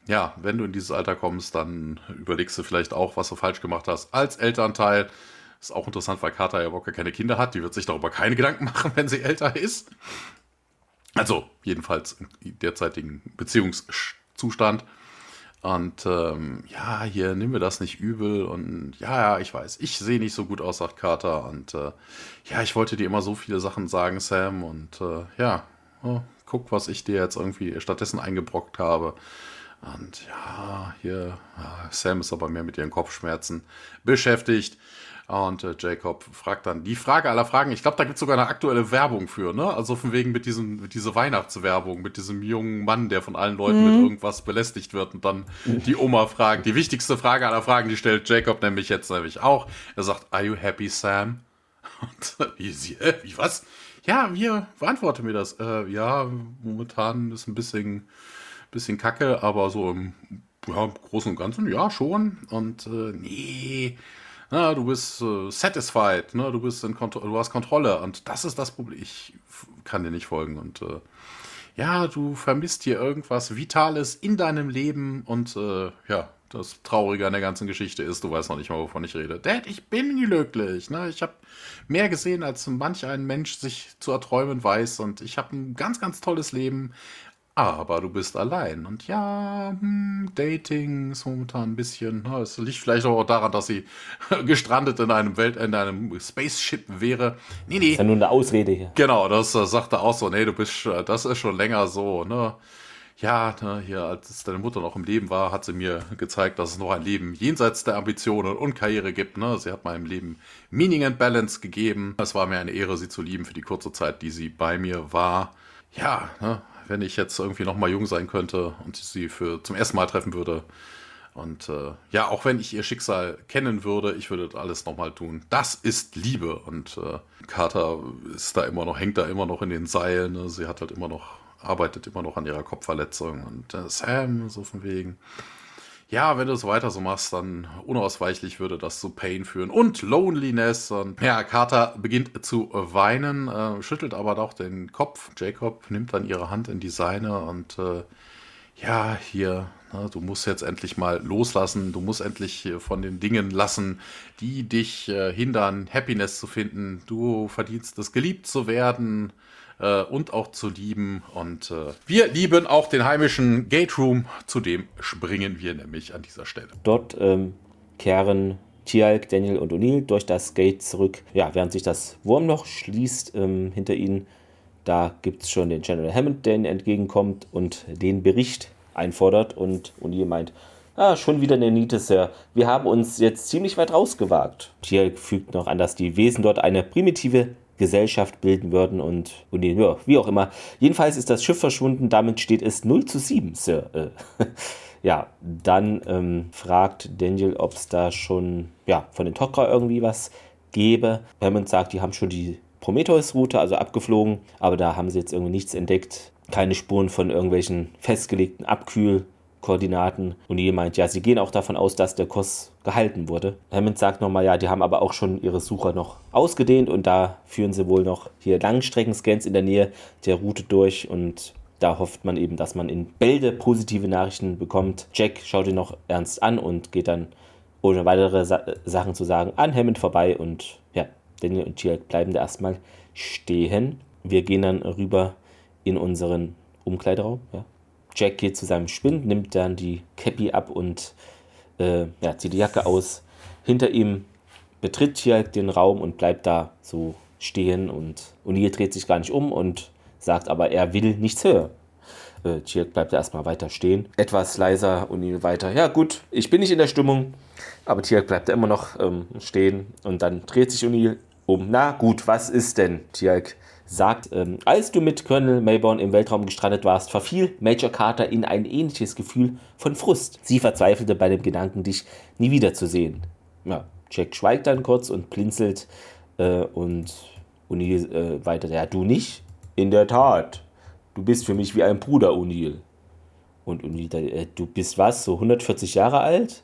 [SPEAKER 2] ja, wenn du in dieses Alter kommst, dann überlegst du vielleicht auch, was du falsch gemacht hast als Elternteil. Ist auch interessant, weil Carter ja überhaupt keine Kinder hat. Die wird sich darüber keine Gedanken machen, wenn sie älter ist. Also jedenfalls im derzeitigen Beziehungszustand. Und ähm, ja, hier nimm mir das nicht übel. Und ja, ja, ich weiß, ich sehe nicht so gut aus, sagt Carter. Und äh, ja, ich wollte dir immer so viele Sachen sagen, Sam. Und äh, ja, oh, guck, was ich dir jetzt irgendwie stattdessen eingebrockt habe. Und ja, hier, Sam ist aber mehr mit ihren Kopfschmerzen beschäftigt. Und äh, Jacob fragt dann die Frage aller Fragen. Ich glaube, da gibt es sogar eine aktuelle Werbung für, ne? Also von wegen mit diesem, mit dieser Weihnachtswerbung, mit diesem jungen Mann, der von allen Leuten mhm. mit irgendwas belästigt wird und dann die Oma fragt. Die wichtigste Frage aller Fragen, die stellt Jacob nämlich jetzt nämlich auch. Er sagt, Are you happy, Sam? Und wie sie, äh, wie was? Ja, wir beantworte mir das. Äh, ja, momentan ist ein bisschen, bisschen kacke, aber so im ja, Großen und Ganzen, ja, schon. Und äh, nee, na, du bist äh, satisfied, ne? du bist in du hast Kontrolle und das ist das Problem. Ich kann dir nicht folgen und äh, ja, du vermisst hier irgendwas Vitales in deinem Leben und äh, ja, das Traurige an der ganzen Geschichte ist, du weißt noch nicht mal, wovon ich rede. Dad, ich bin glücklich. Ne? Ich habe mehr gesehen, als manch ein Mensch sich zu erträumen weiß. Und ich habe ein ganz, ganz tolles Leben aber du bist allein. Und ja, hm, Dating ist momentan ein bisschen. Na, es liegt vielleicht auch daran, dass sie gestrandet in einem Welt, in einem Spaceship wäre.
[SPEAKER 1] Nee, nee. Das ist ja nur eine Ausrede hier.
[SPEAKER 2] Genau, das äh, sagte auch so, nee, du bist, äh, das ist schon länger so, ne? Ja, ne, hier, als deine Mutter noch im Leben war, hat sie mir gezeigt, dass es noch ein Leben jenseits der Ambitionen und Karriere gibt. Ne? Sie hat meinem Leben Meaning and Balance gegeben. Es war mir eine Ehre, sie zu lieben für die kurze Zeit, die sie bei mir war. Ja, ne? Wenn ich jetzt irgendwie noch mal jung sein könnte und sie für zum ersten Mal treffen würde. Und äh, ja, auch wenn ich ihr Schicksal kennen würde, ich würde das alles noch mal tun. Das ist Liebe. Und äh, Carter ist da immer noch, hängt da immer noch in den Seilen. Ne? Sie hat halt immer noch, arbeitet immer noch an ihrer Kopfverletzung. Und äh, Sam, so von wegen ja, wenn du es weiter so machst, dann unausweichlich würde das zu Pain führen und Loneliness. Und ja, Carter beginnt zu weinen, äh, schüttelt aber doch den Kopf. Jacob nimmt dann ihre Hand in die seine und äh, ja, hier, ne, du musst jetzt endlich mal loslassen, du musst endlich von den Dingen lassen, die dich äh, hindern, Happiness zu finden. Du verdienst es, geliebt zu werden äh, und auch zu lieben. Und äh, wir lieben auch den heimischen Gate Room. Zu dem springen wir nämlich an dieser Stelle.
[SPEAKER 1] Dort ähm, kehren Tialk, Daniel und O'Neill durch das Gate zurück. Ja, während sich das Wurmloch schließt ähm, hinter ihnen, da gibt es schon den General Hammond, der ihnen entgegenkommt und den Bericht einfordert. Und O'Neill meint, Ah, schon wieder eine Niete, Sir. Wir haben uns jetzt ziemlich weit rausgewagt. Tialk fügt noch an, dass die Wesen dort eine primitive Gesellschaft bilden würden und, und ja, wie auch immer. Jedenfalls ist das Schiff verschwunden, damit steht es 0 zu 7, Sir. Äh, ja, dann ähm, fragt Daniel, ob es da schon ja, von den Tok'ra irgendwie was gäbe. Hammond sagt, die haben schon die Prometheus-Route, also abgeflogen, aber da haben sie jetzt irgendwie nichts entdeckt. Keine Spuren von irgendwelchen festgelegten Abkühl- Koordinaten. Und die meint, ja, sie gehen auch davon aus, dass der Kurs gehalten wurde. Hammond sagt nochmal, ja, die haben aber auch schon ihre Suche noch ausgedehnt und da führen sie wohl noch hier Langstreckenscans in der Nähe der Route durch und da hofft man eben, dass man in Bälde positive Nachrichten bekommt. Jack schaut ihn noch ernst an und geht dann, ohne weitere Sa Sachen zu sagen, an Hammond vorbei und ja, Daniel und Tiak bleiben da erstmal stehen. Wir gehen dann rüber in unseren Umkleideraum, ja, Jack geht zu seinem Spind, nimmt dann die Cappy ab und äh, ja, zieht die Jacke aus. Hinter ihm betritt hier den Raum und bleibt da so stehen und O'Neill dreht sich gar nicht um und sagt aber, er will nichts hören. Äh, Chirk bleibt erstmal weiter stehen. Etwas leiser, O'Neill weiter. Ja, gut, ich bin nicht in der Stimmung. Aber Tiak bleibt immer noch ähm, stehen und dann dreht sich O'Neill um. Na gut, was ist denn? Tiak sagt, ähm, als du mit Colonel Mayborn im Weltraum gestrandet warst, verfiel Major Carter in ein ähnliches Gefühl von Frust. Sie verzweifelte bei dem Gedanken, dich nie wiederzusehen. Ja, Jack schweigt dann kurz und blinzelt äh, und O'Neill äh, weiter. Ja, du nicht? In der Tat. Du bist für mich wie ein Bruder, O'Neill. Und O'Neill, äh, du bist was, so 140 Jahre alt?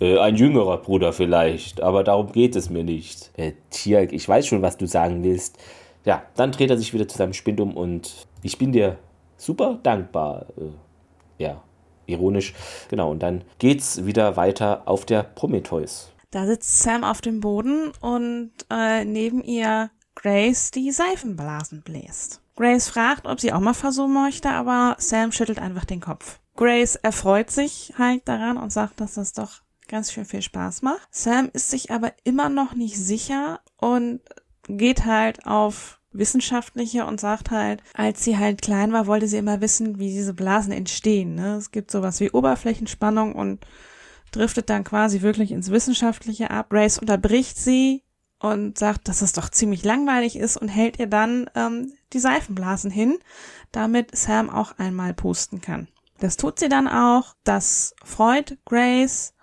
[SPEAKER 1] Äh, ein jüngerer Bruder vielleicht, aber darum geht es mir nicht. Äh, Tiak, ich weiß schon, was du sagen willst. Ja, dann dreht er sich wieder zu seinem Spind um und ich bin dir super dankbar. Äh, ja, ironisch. Genau, und dann geht's wieder weiter auf der Prometheus.
[SPEAKER 3] Da sitzt Sam auf dem Boden und äh, neben ihr Grace die Seifenblasen bläst. Grace fragt, ob sie auch mal versuchen möchte, aber Sam schüttelt einfach den Kopf. Grace erfreut sich halt daran und sagt, dass das doch ganz schön viel Spaß macht. Sam ist sich aber immer noch nicht sicher und geht halt auf wissenschaftliche und sagt halt, als sie halt klein war, wollte sie immer wissen, wie diese Blasen entstehen. Ne? Es gibt sowas wie Oberflächenspannung und driftet dann quasi wirklich ins Wissenschaftliche ab. Grace unterbricht sie und sagt, dass es doch ziemlich langweilig ist und hält ihr dann ähm, die Seifenblasen hin, damit Sam auch einmal pusten kann. Das tut sie dann auch. Das freut Grace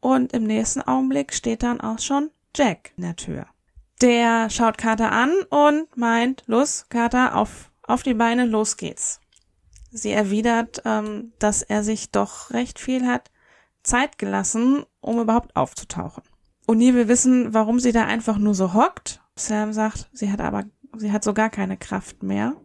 [SPEAKER 3] und im nächsten Augenblick steht dann auch schon Jack in der Tür. Der schaut Carter an und meint, los, Carter, auf, auf die Beine, los geht's. Sie erwidert, ähm, dass er sich doch recht viel hat Zeit gelassen, um überhaupt aufzutauchen. O'Neill will wissen, warum sie da einfach nur so hockt. Sam sagt, sie hat aber, sie hat so gar keine Kraft mehr.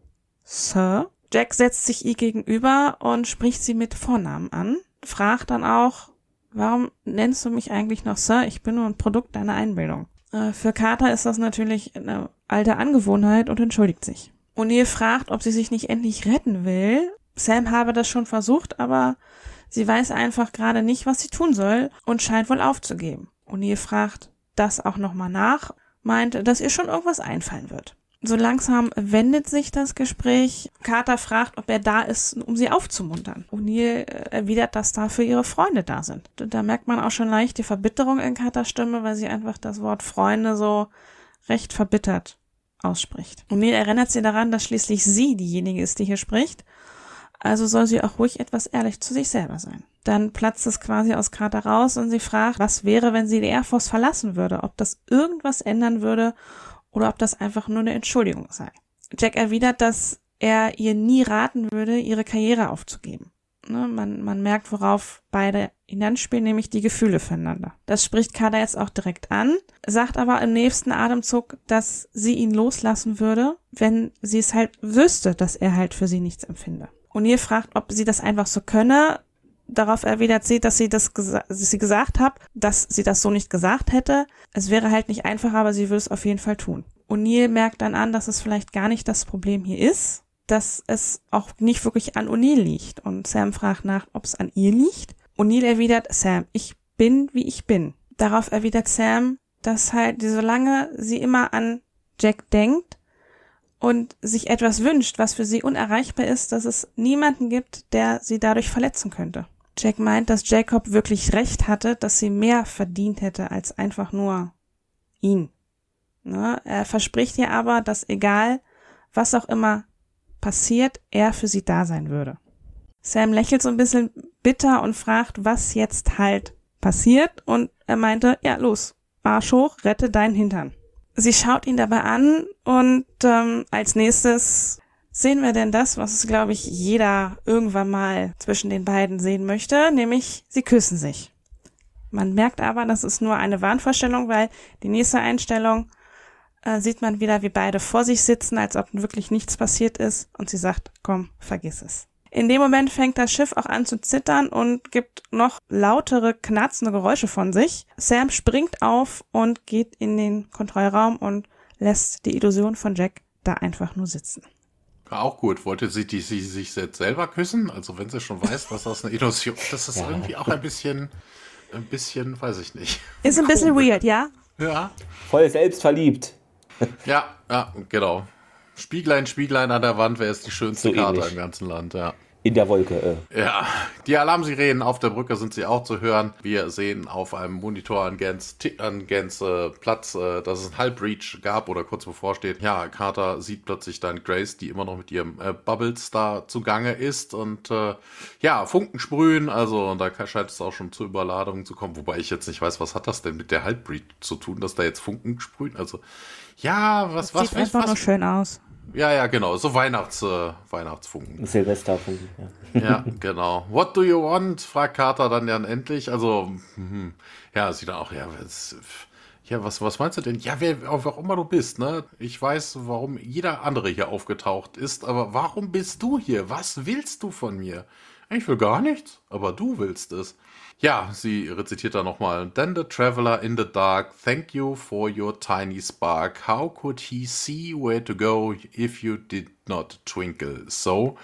[SPEAKER 3] Sir? Jack setzt sich ihr gegenüber und spricht sie mit Vornamen an, fragt dann auch, warum nennst du mich eigentlich noch Sir? Ich bin nur ein Produkt deiner Einbildung. Äh, für Carter ist das natürlich eine alte Angewohnheit und entschuldigt sich. O'Neill fragt, ob sie sich nicht endlich retten will. Sam habe das schon versucht, aber sie weiß einfach gerade nicht, was sie tun soll und scheint wohl aufzugeben. O'Neill fragt das auch nochmal nach, meint, dass ihr schon irgendwas einfallen wird. So langsam wendet sich das Gespräch. Carter fragt, ob er da ist, um sie aufzumuntern. O'Neill äh, erwidert, dass dafür ihre Freunde da sind. Da merkt man auch schon leicht die Verbitterung in Carters Stimme, weil sie einfach das Wort Freunde so recht verbittert ausspricht. O'Neill erinnert sie daran, dass schließlich sie diejenige ist, die hier spricht. Also soll sie auch ruhig etwas ehrlich zu sich selber sein. Dann platzt es quasi aus Carter raus und sie fragt, was wäre, wenn sie die Air Force verlassen würde, ob das irgendwas ändern würde oder ob das einfach nur eine Entschuldigung sei. Jack erwidert, dass er ihr nie raten würde, ihre Karriere aufzugeben. Ne, man, man merkt, worauf beide hinanspielen, nämlich die Gefühle füreinander. Das spricht Kada jetzt auch direkt an, sagt aber im nächsten Atemzug, dass sie ihn loslassen würde, wenn sie es halt wüsste, dass er halt für sie nichts empfinde. Und ihr fragt, ob sie das einfach so könne. Darauf erwidert sie, dass sie das gesa dass sie gesagt hat, dass sie das so nicht gesagt hätte. Es wäre halt nicht einfach, aber sie würde es auf jeden Fall tun. O'Neill merkt dann an, dass es vielleicht gar nicht das Problem hier ist, dass es auch nicht wirklich an O'Neill liegt. Und Sam fragt nach, ob es an ihr liegt. O'Neill erwidert, Sam, ich bin, wie ich bin. Darauf erwidert Sam, dass halt, solange sie immer an Jack denkt und sich etwas wünscht, was für sie unerreichbar ist, dass es niemanden gibt, der sie dadurch verletzen könnte. Jack meint, dass Jacob wirklich recht hatte, dass sie mehr verdient hätte als einfach nur ihn. Ne? Er verspricht ihr aber, dass egal, was auch immer passiert, er für sie da sein würde. Sam lächelt so ein bisschen bitter und fragt, was jetzt halt passiert und er meinte, ja los, Arsch hoch, rette deinen Hintern. Sie schaut ihn dabei an und ähm, als nächstes sehen wir denn das, was, glaube ich, jeder irgendwann mal zwischen den beiden sehen möchte, nämlich sie küssen sich. Man merkt aber, das ist nur eine Wahnvorstellung, weil die nächste Einstellung äh, sieht man wieder, wie beide vor sich sitzen, als ob wirklich nichts passiert ist und sie sagt, komm, vergiss es. In dem Moment fängt das Schiff auch an zu zittern und gibt noch lautere, knarzende Geräusche von sich. Sam springt auf und geht in den Kontrollraum und lässt die Illusion von Jack da einfach nur sitzen.
[SPEAKER 2] Auch gut. Wollte sie, die, sie sich jetzt selber küssen? Also wenn sie schon weiß, dass das eine Illusion ist, das ist ja. irgendwie auch ein bisschen, ein bisschen, weiß ich nicht.
[SPEAKER 3] Ist ein bisschen weird, ja?
[SPEAKER 2] Ja.
[SPEAKER 1] Voll selbstverliebt.
[SPEAKER 2] Ja, ja, genau. Spieglein, Spieglein an der Wand, wer ist die schönste
[SPEAKER 1] So
[SPEAKER 2] Karte
[SPEAKER 1] ähnlich.
[SPEAKER 2] im ganzen Land, ja.
[SPEAKER 1] In der Wolke. Äh.
[SPEAKER 2] Ja, die Alarmsirenen auf der Brücke sind sie auch zu hören. Wir sehen auf einem Monitor an Gens, an Gens äh, Platz, äh, dass es ein Halbbreach gab oder kurz bevorsteht. Ja, Carter sieht plötzlich dann Grace, die immer noch mit ihrem äh, Bubbles da zugange ist und äh, ja, Funken sprühen. Also da scheint es auch schon zu Überladungen zu kommen. Wobei ich jetzt nicht weiß, was hat das denn mit der Halbbreach zu tun, dass da jetzt Funken sprühen? Also ja, was, was,
[SPEAKER 6] Sieht
[SPEAKER 2] was,
[SPEAKER 6] einfach nur
[SPEAKER 2] was?
[SPEAKER 6] schön aus.
[SPEAKER 2] Ja, ja, genau, so Weihnachts, äh, Weihnachtsfunken.
[SPEAKER 1] Silvesterfunken. Ja.
[SPEAKER 2] Ja, genau. What do you want? fragt Carter dann dann endlich. Also, mhm. ja, sie dann auch, ja, was, ja, was, was meinst du denn? Ja, wer, wer auch immer du bist, ne? Ich weiß, warum jeder andere hier aufgetaucht ist, aber warum bist du hier? Was willst du von mir? Ich will gar nichts, aber du willst es. Ja, sie rezitiert da nochmal. Then the traveler in the dark, thank you for your tiny spark. How could he see where to go if you did not twinkle so?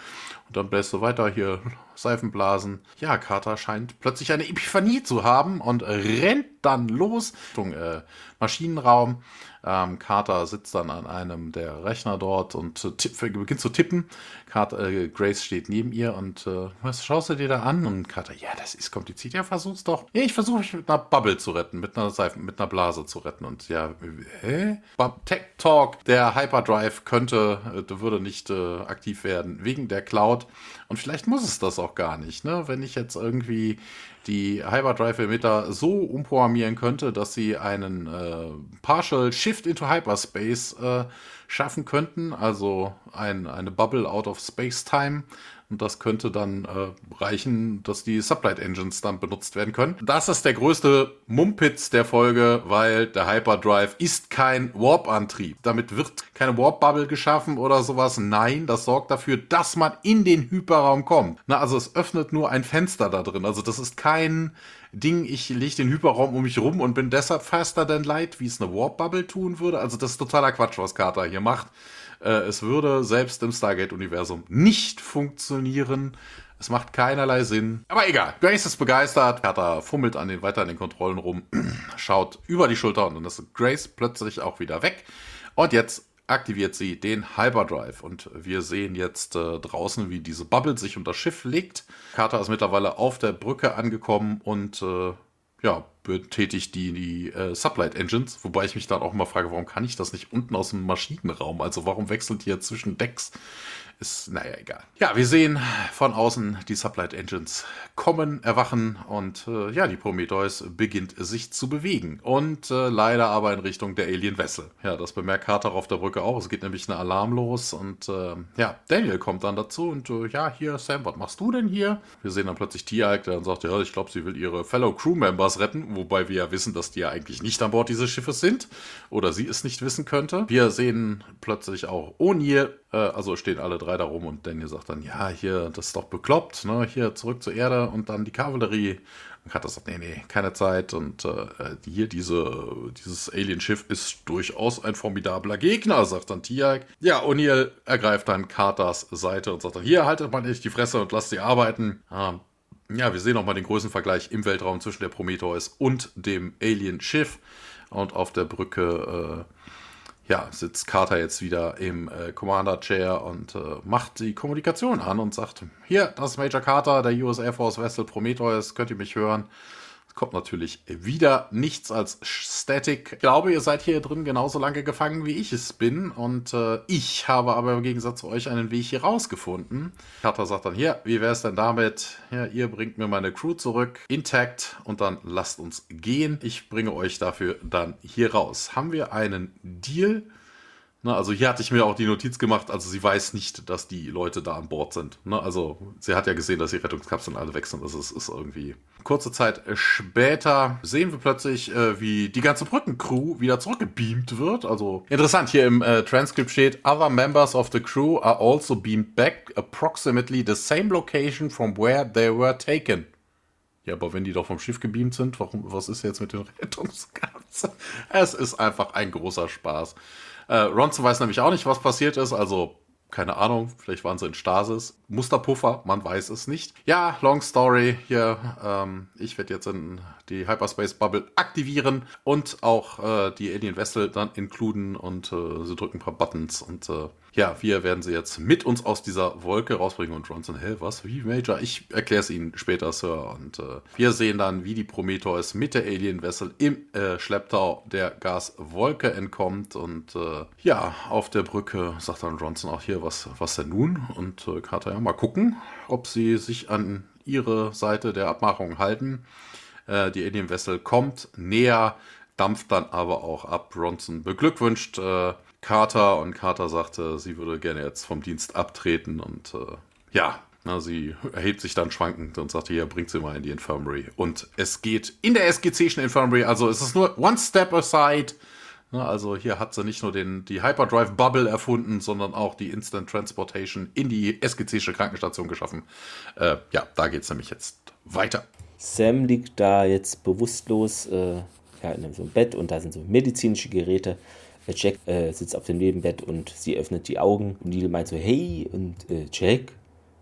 [SPEAKER 2] Und dann bläst du weiter hier Seifenblasen. Ja, Carter scheint plötzlich eine Epiphanie zu haben und rennt dann los Richtung äh, Maschinenraum. Ähm, Carter sitzt dann an einem der Rechner dort und tipp, beginnt zu tippen. Carter, äh, Grace steht neben ihr und äh, was schaust du dir da an? Und Carter, ja, das ist kompliziert. Ja, versuch's doch. Ja, ich versuche mich mit einer Bubble zu retten, mit einer Seifen, mit einer Blase zu retten. Und ja, hä? Tech Talk, der Hyperdrive könnte, äh, würde nicht äh, aktiv werden wegen der Cloud. Und vielleicht muss es das auch gar nicht, ne? Wenn ich jetzt irgendwie die Hyperdrive-Emitter so umprogrammieren könnte, dass sie einen äh, Partial Shift into Hyperspace äh, schaffen könnten, also ein, eine Bubble out of Space-Time. Und das könnte dann äh, reichen, dass die Sublight Engines dann benutzt werden können. Das ist der größte Mumpitz der Folge, weil der Hyperdrive ist kein Warp-Antrieb. Damit wird keine Warp-Bubble geschaffen oder sowas. Nein, das sorgt dafür, dass man in den Hyperraum kommt. Na, also es öffnet nur ein Fenster da drin. Also das ist kein Ding, ich lege den Hyperraum um mich rum und bin deshalb faster than light, wie es eine Warp-Bubble tun würde. Also das ist totaler Quatsch, was Carter hier macht. Äh, es würde selbst im Stargate-Universum nicht funktionieren. Es macht keinerlei Sinn. Aber egal. Grace ist begeistert. Carter fummelt an den, weiter an den Kontrollen rum, schaut über die Schulter und dann ist Grace plötzlich auch wieder weg. Und jetzt aktiviert sie den Hyperdrive und wir sehen jetzt äh, draußen, wie diese Bubble sich um das Schiff legt. Carter ist mittlerweile auf der Brücke angekommen und äh, ja, betätigt die, die äh, Sublight Engines, wobei ich mich dann auch mal frage, warum kann ich das nicht unten aus dem Maschinenraum? Also warum wechselt ihr zwischen Decks? Ist, naja, egal. Ja, wir sehen von außen die Sublight Engines kommen, erwachen und äh, ja, die Prometheus beginnt sich zu bewegen. Und äh, leider aber in Richtung der Alien Vessel. Ja, das bemerkt Carter auf der Brücke auch. Es geht nämlich ein Alarm los und äh, ja, Daniel kommt dann dazu und äh, ja, hier, Sam, was machst du denn hier? Wir sehen dann plötzlich Tiag, der dann sagt, ja, ich glaube, sie will ihre Fellow Crew Members retten, wobei wir ja wissen, dass die ja eigentlich nicht an Bord dieses Schiffes sind oder sie es nicht wissen könnte. Wir sehen plötzlich auch äh, also stehen alle drei da rum und Daniel sagt dann, ja, hier, das ist doch bekloppt, ne, hier zurück zur Erde und dann die Kavallerie. Und Carter sagt, nee, nee, keine Zeit und äh, hier diese, dieses Alienschiff ist durchaus ein formidabler Gegner, sagt dann Tiag. Ja, O'Neill ergreift dann Carters Seite und sagt dann, hier, haltet mal nicht die Fresse und lasst sie arbeiten. Ähm, ja, wir sehen nochmal den Größenvergleich im Weltraum zwischen der Prometheus und dem Alien-Schiff. Und auf der Brücke äh, ja, sitzt Carter jetzt wieder im äh, Commander-Chair und äh, macht die Kommunikation an und sagt, hier, das ist Major Carter, der US Air Force Vessel Prometheus, könnt ihr mich hören? Kommt natürlich wieder nichts als Static. Ich glaube, ihr seid hier drin genauso lange gefangen, wie ich es bin. Und äh, ich habe aber im Gegensatz zu euch einen Weg hier rausgefunden. Carter sagt dann, hier, wie wäre es denn damit? Ja, ihr bringt mir meine Crew zurück, intakt, und dann lasst uns gehen. Ich bringe euch dafür dann hier raus. Haben wir einen Deal? Ne, also hier hatte ich mir auch die Notiz gemacht, also sie weiß nicht, dass die Leute da an Bord sind. Ne, also sie hat ja gesehen, dass die Rettungskapseln alle weg sind. Das ist, ist irgendwie. Kurze Zeit später sehen wir plötzlich, äh, wie die ganze Brückencrew wieder zurückgebeamt wird. Also interessant, hier im äh, Transkript steht, Other members of the crew are also beamed back approximately the same location from where they were taken. Ja, aber wenn die doch vom Schiff gebeamt sind, warum, was ist jetzt mit den Rettungskapseln? Es ist einfach ein großer Spaß. Äh, Ronson weiß nämlich auch nicht, was passiert ist, also keine Ahnung, vielleicht waren sie in Stasis. Musterpuffer, man weiß es nicht. Ja, long story hier. Ähm, ich werde jetzt in die Hyperspace Bubble aktivieren und auch äh, die Alien Vessel dann inkluden und äh, sie drücken ein paar Buttons und äh, ja, wir werden sie jetzt mit uns aus dieser Wolke rausbringen und Johnson, hä, was, wie Major? Ich erkläre es Ihnen später, Sir. Und äh, wir sehen dann, wie die Prometheus mit der Alien Vessel im äh, Schlepptau der Gaswolke entkommt und äh, ja, auf der Brücke sagt dann Johnson auch hier, was, was denn nun? Und äh, Carter, ja, mal gucken, ob sie sich an ihre Seite der Abmachung halten. Äh, die Alien Vessel kommt näher, dampft dann aber auch ab. Bronson beglückwünscht äh, Carter und Carter sagte, sie würde gerne jetzt vom Dienst abtreten und äh, ja, na, sie erhebt sich dann schwankend und sagte, ja, bringt sie mal in die Infirmary. Und es geht in der SGC'schen Infirmary, also es ist nur one step aside. Na, also hier hat sie nicht nur den, die Hyperdrive Bubble erfunden, sondern auch die Instant Transportation in die SGC'sche Krankenstation geschaffen. Äh, ja, da geht es nämlich jetzt weiter.
[SPEAKER 1] Sam liegt da jetzt bewusstlos äh, ja, in so einem Bett und da sind so medizinische Geräte. Jack äh, sitzt auf dem Nebenbett und sie öffnet die Augen. Und Neil meint so, hey, und äh, Jack?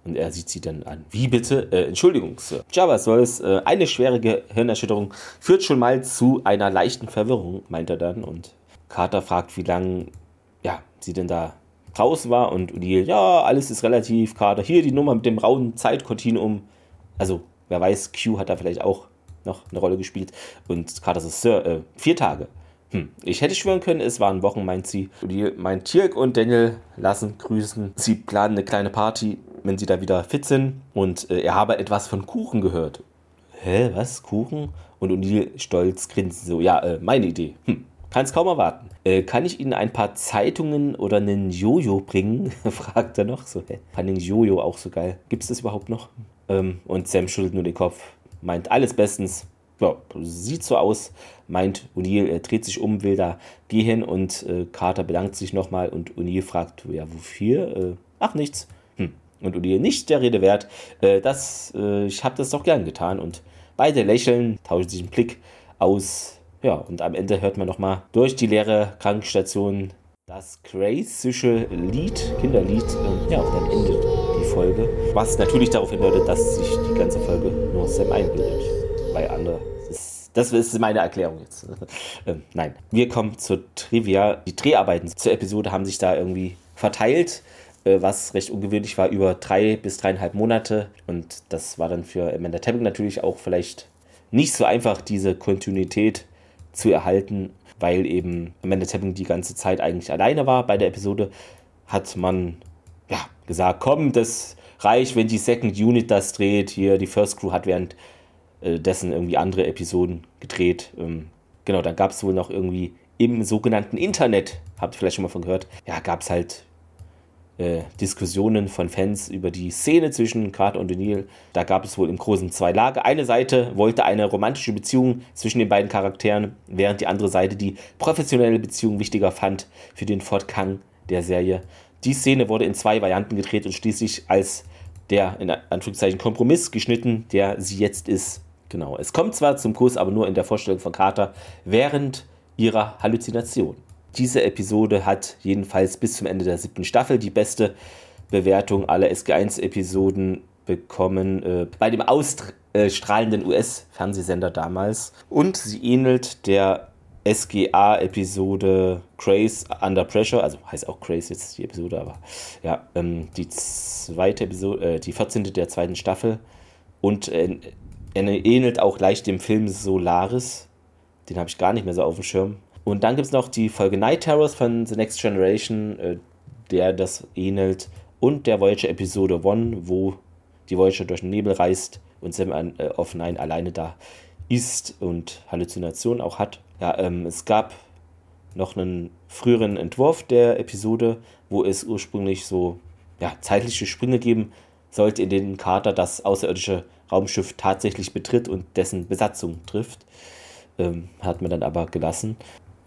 [SPEAKER 1] Und er sieht sie dann an. Wie bitte? Äh, Entschuldigung, Sir. Java Sols, äh, eine schwere Gehirnerschütterung führt schon mal zu einer leichten Verwirrung, meint er dann. Und Carter fragt, wie lange ja, sie denn da draußen war. Und O'Neill, ja, alles ist relativ. Carter, hier die Nummer mit dem rauen Zeitkontinuum. Also, wer weiß, Q hat da vielleicht auch noch eine Rolle gespielt. Und Carter so, Sir, äh, vier Tage. Hm, ich hätte schwören können, es waren Wochen, meint sie. Die, mein Tirk und Daniel lassen grüßen. Sie planen eine kleine Party, wenn sie da wieder fit sind. Und äh, er habe etwas von Kuchen gehört. Hä, was? Kuchen? Und O'Neill stolz grinsen so, ja, äh, meine Idee. Hm, kann es kaum erwarten. Äh, kann ich Ihnen ein paar Zeitungen oder einen Jojo bringen? fragt er noch. So, hä? Fand den Jojo auch so geil. Gibt es das überhaupt noch? Ähm, und Sam schüttelt nur den Kopf. Meint alles bestens ja, sieht so aus, meint O'Neill, er dreht sich um, will da gehen und äh, Carter bedankt sich nochmal und O'Neill fragt, ja, wofür? Äh, ach, nichts. Hm. Und O'Neill, nicht der Rede wert, äh, das, äh, ich habe das doch gern getan und beide lächeln, tauschen sich einen Blick aus, ja, und am Ende hört man nochmal durch die leere Krankenstation das crazysche Lied, Kinderlied, äh, ja, und dann endet die Folge, was natürlich darauf hindeutet, dass sich die ganze Folge nur Sam einbildet bei andere. Das, ist meine Erklärung jetzt. ähm, nein. Wir kommen zur Trivia. Die Dreharbeiten zur Episode haben sich da irgendwie verteilt, äh, was recht ungewöhnlich war, über drei bis dreieinhalb Monate. Und das war dann für Amanda Tapping natürlich auch vielleicht nicht so einfach, diese Kontinuität zu erhalten, weil eben Amanda Tapping die ganze Zeit eigentlich alleine war bei der Episode. Hat man ja gesagt, komm, das reicht, wenn die Second Unit das dreht. Hier, die First Crew hat während äh, dessen irgendwie andere Episoden gedreht. Ähm, genau, dann gab es wohl noch irgendwie im sogenannten Internet, habt ihr vielleicht schon mal von gehört, ja, gab es halt äh, Diskussionen von Fans über die Szene zwischen Carter und O'Neill. Da gab es wohl im Großen zwei Lager. Eine Seite wollte eine romantische Beziehung zwischen den beiden Charakteren, während die andere Seite die professionelle Beziehung wichtiger fand für den Fortgang der Serie. Die Szene wurde in zwei Varianten gedreht und schließlich als der in Anführungszeichen Kompromiss geschnitten, der sie jetzt ist. Genau. Es kommt zwar zum Kuss, aber nur in der Vorstellung von Carter während ihrer Halluzination. Diese Episode hat jedenfalls bis zum Ende der siebten Staffel die beste Bewertung aller SG1-Episoden bekommen äh, bei dem ausstrahlenden US-Fernsehsender damals. Und sie ähnelt der SGA-Episode Craze Under Pressure, also heißt auch Craze jetzt die Episode, aber ja, ähm, die zweite Episode, äh, die 14. der zweiten Staffel und äh, er ähnelt auch leicht dem Film Solaris. Den habe ich gar nicht mehr so auf dem Schirm. Und dann gibt es noch die Folge Night Terrors von The Next Generation, äh, der das ähnelt. Und der Voyager Episode 1, wo die Voyager durch den Nebel reist und Sam an, äh, auf Nine alleine da ist und Halluzinationen auch hat. Ja, ähm, es gab noch einen früheren Entwurf der Episode, wo es ursprünglich so ja, zeitliche Sprünge geben sollte, in denen Carter das außerirdische Raumschiff tatsächlich betritt und dessen Besatzung trifft. Ähm, hat man dann aber gelassen.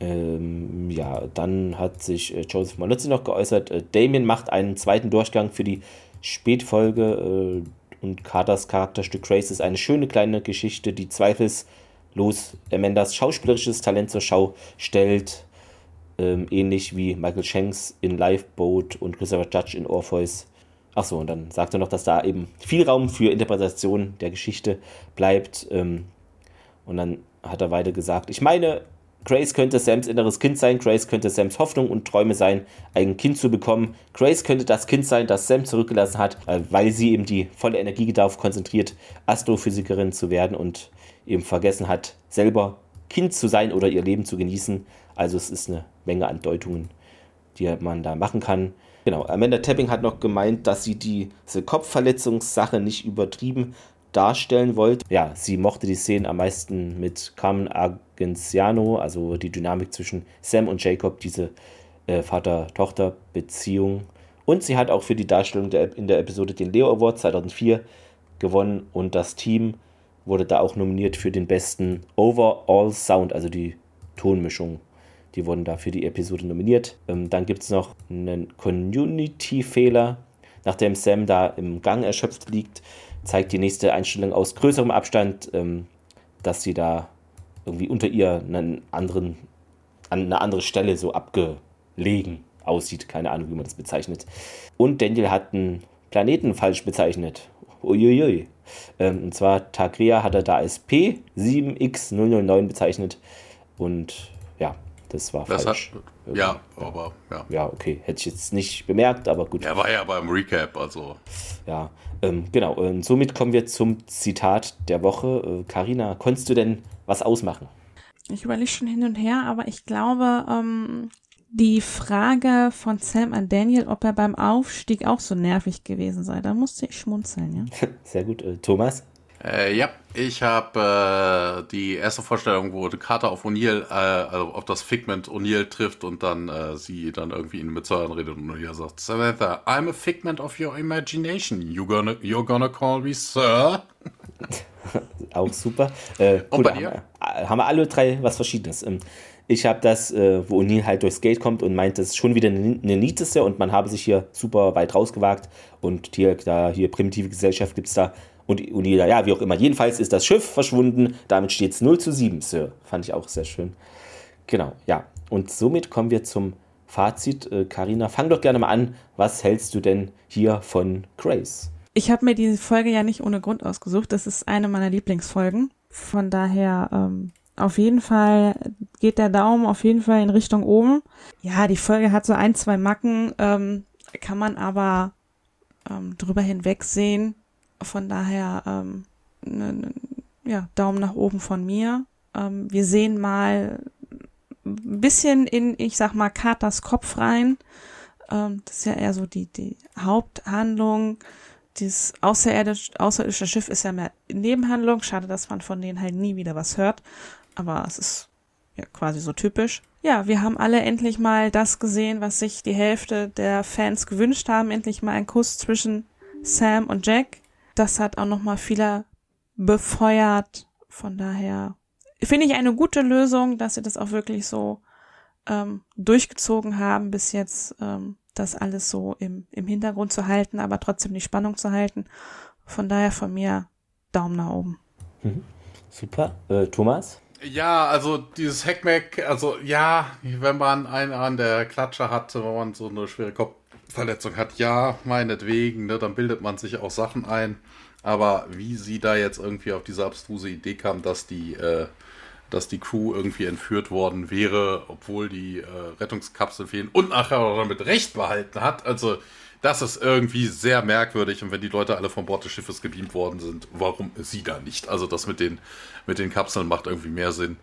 [SPEAKER 1] Ähm, ja, dann hat sich äh, Joseph Maluzzi noch geäußert. Äh, Damien macht einen zweiten Durchgang für die Spätfolge äh, und Carters Charakterstück Grace ist eine schöne kleine Geschichte, die zweifellos Amandas schauspielerisches Talent zur Schau stellt. ähm, ähnlich wie Michael Shanks in Lifeboat und Christopher Judge in Orpheus. Achso, und dann sagt er noch, dass da eben viel Raum für Interpretation der Geschichte bleibt. Ähm, und dann hat er weiter gesagt, ich meine, Grace könnte Sams inneres Kind sein, Grace könnte Sams Hoffnung und Träume sein, ein Kind zu bekommen. Grace könnte das Kind sein, das Sam zurückgelassen hat, äh, weil sie eben die volle Energie darauf konzentriert, Astrophysikerin zu werden und eben vergessen hat, selber Kind zu sein oder ihr Leben zu genießen. Also es ist eine Menge an Deutungen, die man da machen kann. Genau, Amanda Tapping hat noch gemeint, dass sie diese Kopfverletzungssache nicht übertrieben darstellen wollte. Ja, sie mochte die Szenen am meisten mit Carmen Argenziano, also die Dynamik zwischen Sam und Jacob, diese äh, Vater-Tochter-Beziehung. Und sie hat auch für die Darstellung der, in der Episode den Leo Award 2004 gewonnen und das Team wurde da auch nominiert für den besten Overall Sound, also die Tonmischung. Die wurden da für die Episode nominiert. Ähm, dann gibt es noch einen Community-Fehler. Nachdem Sam da im Gang erschöpft liegt, zeigt die nächste Einstellung aus größerem Abstand, ähm, dass sie da irgendwie unter ihr einen anderen, an eine andere Stelle so abgelegen aussieht. Keine Ahnung, wie man das bezeichnet. Und Daniel hat einen Planeten falsch bezeichnet. Uiuiui. Ähm, und zwar Tagria hat er da als P7X009 bezeichnet. Und ja, das war das falsch.
[SPEAKER 2] Hat, ja, aber ja.
[SPEAKER 1] Ja, okay. Hätte ich jetzt nicht bemerkt, aber gut.
[SPEAKER 2] Er war ja beim Recap, also.
[SPEAKER 1] Ja, ähm, genau. Und somit kommen wir zum Zitat der Woche. Karina, äh, konntest du denn was ausmachen?
[SPEAKER 3] Ich überlege schon hin und her, aber ich glaube, ähm, die Frage von Sam an Daniel, ob er beim Aufstieg auch so nervig gewesen sei, da musste ich schmunzeln,
[SPEAKER 1] ja. Sehr gut. Äh, Thomas?
[SPEAKER 2] Äh, ja, ich habe äh, die erste Vorstellung, wo die Karte auf O'Neill, äh, also auf das Figment O'Neill trifft und dann äh, sie dann irgendwie ihn mit Säuren redet und O'Neill sagt, Samantha, I'm a figment of your imagination. You gonna, you're gonna call me Sir?
[SPEAKER 1] Auch super. Äh,
[SPEAKER 2] und bei dir?
[SPEAKER 1] Haben, haben wir alle drei was Verschiedenes. Ähm, ich habe das, äh, wo O'Neill halt durchs Gate kommt und meint, das ist schon wieder eine, eine Nieteste und man habe sich hier super weit rausgewagt und hier, da, hier primitive Gesellschaft gibt es da und O'Neill, ja, wie auch immer. Jedenfalls ist das Schiff verschwunden, damit steht es 0 zu 7, Sir. Fand ich auch sehr schön. Genau, ja. Und somit kommen wir zum Fazit. Karina, äh, fang doch gerne mal an. Was hältst du denn hier von Grace?
[SPEAKER 3] Ich habe mir diese Folge ja nicht ohne Grund ausgesucht. Das ist eine meiner Lieblingsfolgen. Von daher ähm, auf jeden Fall geht der Daumen auf jeden Fall in Richtung oben. Ja, die Folge hat so ein, zwei Macken, ähm, kann man aber ähm, drüber hinwegsehen. Von daher ähm, ne, ne, ja, Daumen nach oben von mir. Ähm, wir sehen mal ein bisschen in, ich sag mal, Katers Kopf rein. Ähm, das ist ja eher so die, die Haupthandlung dieses außerirdisch, außerirdische Schiff ist ja mehr Nebenhandlung. Schade, dass man von denen halt nie wieder was hört. Aber es ist ja quasi so typisch. Ja, wir haben alle endlich mal das gesehen, was sich die Hälfte der Fans gewünscht haben. Endlich mal ein Kuss zwischen Sam und Jack. Das hat auch nochmal viele befeuert. Von daher finde ich eine gute Lösung, dass sie das auch wirklich so ähm, durchgezogen haben bis jetzt. Ähm, das alles so im, im Hintergrund zu halten, aber trotzdem die Spannung zu halten. Von daher von mir Daumen nach oben.
[SPEAKER 1] Mhm. Super. Äh, Thomas?
[SPEAKER 2] Ja, also dieses Hackmack, also ja, wenn man einen an der Klatsche hat, wenn man so eine schwere Kopfverletzung hat, ja, meinetwegen, ne, dann bildet man sich auch Sachen ein. Aber wie sie da jetzt irgendwie auf diese abstruse Idee kam, dass die äh, dass die Crew irgendwie entführt worden wäre, obwohl die äh, Rettungskapsel fehlen und nachher damit Recht behalten hat. Also das ist irgendwie sehr merkwürdig und wenn die Leute alle von Bord des Schiffes gebeamt worden sind, warum sie da nicht? Also das mit den, mit den Kapseln macht irgendwie mehr Sinn.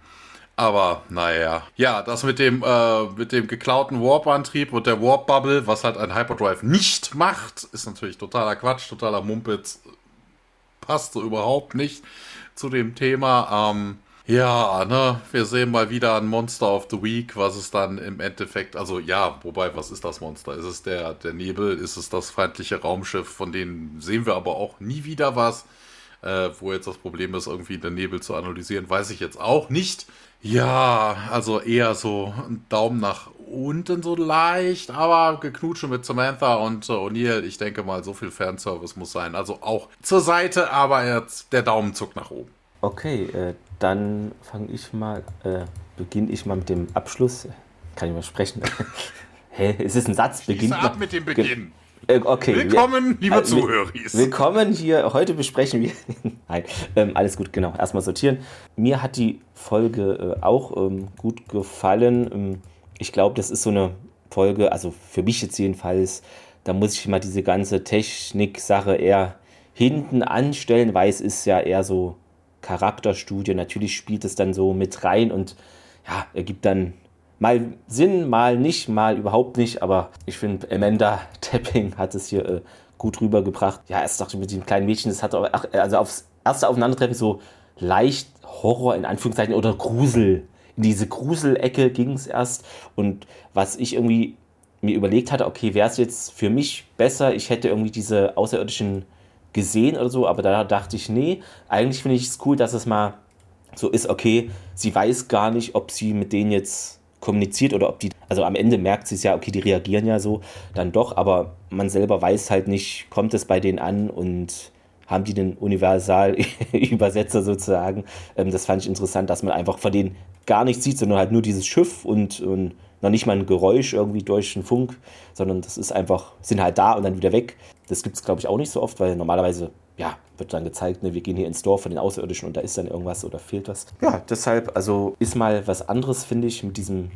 [SPEAKER 2] Aber naja, ja, das mit dem, äh, mit dem geklauten Warp-Antrieb und der Warp-Bubble, was halt ein Hyperdrive nicht macht, ist natürlich totaler Quatsch, totaler Mumpitz. Passt so überhaupt nicht zu dem Thema. Ähm, ja, ne, wir sehen mal wieder ein Monster of the Week, was es dann im Endeffekt, also ja, wobei, was ist das Monster? Ist es der, der Nebel? Ist es das feindliche Raumschiff? Von denen sehen wir aber auch nie wieder was. Äh, wo jetzt das Problem ist, irgendwie den Nebel zu analysieren, weiß ich jetzt auch nicht. Ja, also eher so ein Daumen nach unten so leicht, aber geknutsche mit Samantha und äh, O'Neill. Ich denke mal, so viel Fanservice muss sein. Also auch zur Seite, aber jetzt der Daumenzug nach oben.
[SPEAKER 1] Okay, äh, dann fange ich mal, äh, beginne ich mal mit dem Abschluss kann ich mal sprechen. Hä, es ist ein Satz,
[SPEAKER 2] Beginnt ab mit dem Beginn.
[SPEAKER 1] Äh, okay.
[SPEAKER 2] Willkommen, liebe
[SPEAKER 1] äh,
[SPEAKER 2] Zuhörer.
[SPEAKER 1] Willkommen hier. Heute besprechen wir. Nein, ähm, alles gut, genau. Erstmal sortieren. Mir hat die Folge äh, auch ähm, gut gefallen. Ähm, ich glaube, das ist so eine Folge, also für mich jetzt jedenfalls, da muss ich mal diese ganze Technik-Sache eher hinten anstellen, weil es ist ja eher so Charakterstudie. Natürlich spielt es dann so mit rein und ja, ergibt dann mal Sinn, mal nicht, mal überhaupt nicht. Aber ich finde, Amanda Tapping hat es hier äh, gut rübergebracht. Ja, erst dachte ich mit dem kleinen Mädchen, das hat auch, also aufs erste Aufeinandertreffen so leicht Horror in Anführungszeichen oder Grusel. In diese Gruselecke ging es erst. Und was ich irgendwie mir überlegt hatte, okay, wäre es jetzt für mich besser, ich hätte irgendwie diese Außerirdischen gesehen oder so, aber da dachte ich, nee, eigentlich finde ich es cool, dass es mal so ist, okay, sie weiß gar nicht, ob sie mit denen jetzt kommuniziert oder ob die, also am Ende merkt sie es ja, okay, die reagieren ja so, dann doch, aber man selber weiß halt nicht, kommt es bei denen an und haben die den Universalübersetzer sozusagen. Ähm, das fand ich interessant, dass man einfach von denen gar nichts sieht, sondern halt nur dieses Schiff und, und noch nicht mal ein Geräusch irgendwie durch den Funk, sondern das ist einfach, sind halt da und dann wieder weg. Das gibt es, glaube ich, auch nicht so oft, weil normalerweise ja, wird dann gezeigt, ne, wir gehen hier ins Dorf von den Außerirdischen und da ist dann irgendwas oder fehlt was. Ja, deshalb, also ist mal was anderes, finde ich, mit diesem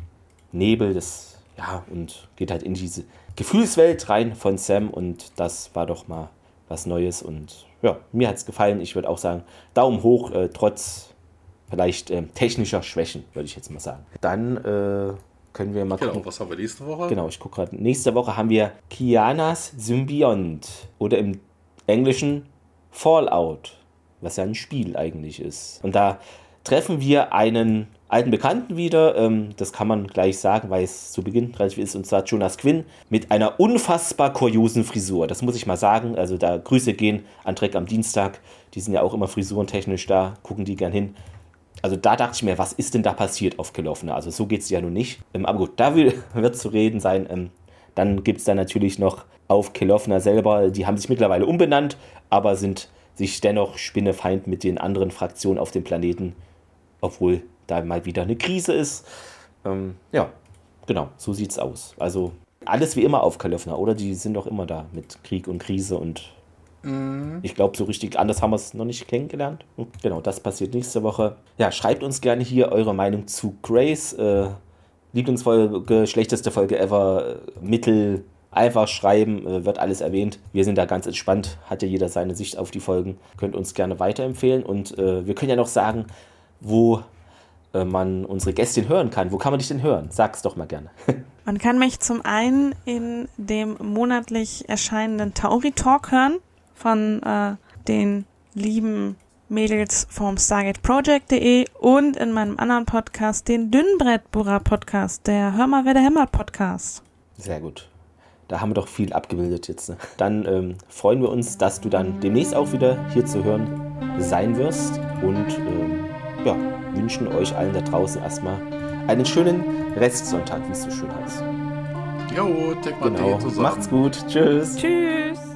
[SPEAKER 1] Nebel, das, ja, und geht halt in diese Gefühlswelt rein von Sam und das war doch mal was Neues und ja, mir hat es gefallen. Ich würde auch sagen, Daumen hoch, äh, trotz vielleicht äh, technischer Schwächen, würde ich jetzt mal sagen. Dann äh, können wir mal
[SPEAKER 2] genau, gucken. was haben wir nächste Woche?
[SPEAKER 1] Genau, ich gucke gerade. Nächste Woche haben wir Kianas Symbiont oder im Englischen Fallout, was ja ein Spiel eigentlich ist. Und da treffen wir einen alten Bekannten wieder, ähm, das kann man gleich sagen, weil es zu Beginn relativ ist, und zwar Jonas Quinn mit einer unfassbar kuriosen Frisur. Das muss ich mal sagen. Also da Grüße gehen an Dreck am Dienstag. Die sind ja auch immer frisurentechnisch da, gucken die gern hin. Also da dachte ich mir, was ist denn da passiert auf Gelauffene? Also so geht es ja nun nicht. Ähm, aber gut, da wird zu reden sein. Ähm, dann gibt es da natürlich noch auf Kelowna selber, die haben sich mittlerweile umbenannt, aber sind sich dennoch spinnefeind mit den anderen Fraktionen auf dem Planeten, obwohl da mal wieder eine Krise ist. Ähm, ja, genau, so sieht's aus. Also alles wie immer auf Kalöfner, oder? Die sind doch immer da mit Krieg und Krise und mhm. ich glaube, so richtig anders haben wir es noch nicht kennengelernt. Hm, genau, das passiert nächste Woche. Ja, schreibt uns gerne hier eure Meinung zu Grace. Äh, Lieblingsfolge, schlechteste Folge ever, Mittel, Einfach schreiben, äh, wird alles erwähnt. Wir sind da ganz entspannt, hat ja jeder seine Sicht auf die Folgen. Könnt uns gerne weiterempfehlen und äh, wir können ja noch sagen, wo äh, man unsere Gästin hören kann. Wo kann man dich denn hören? Sag's doch mal gerne.
[SPEAKER 3] man kann mich zum einen in dem monatlich erscheinenden Tauri Talk hören von äh, den lieben Mädels vom StargateProject.de und in meinem anderen Podcast, den Dünnbrettbohrer Podcast, der Hör mal, wer der hämmert Podcast.
[SPEAKER 1] Sehr gut. Da haben wir doch viel abgebildet jetzt. Ne? Dann ähm, freuen wir uns, dass du dann demnächst auch wieder hier zu hören sein wirst und ähm, ja, wünschen euch allen da draußen erstmal einen schönen Restsonntag, wie es so schön heißt.
[SPEAKER 2] Jo,
[SPEAKER 1] genau. zusammen. Macht's gut. Tschüss.
[SPEAKER 3] Tschüss.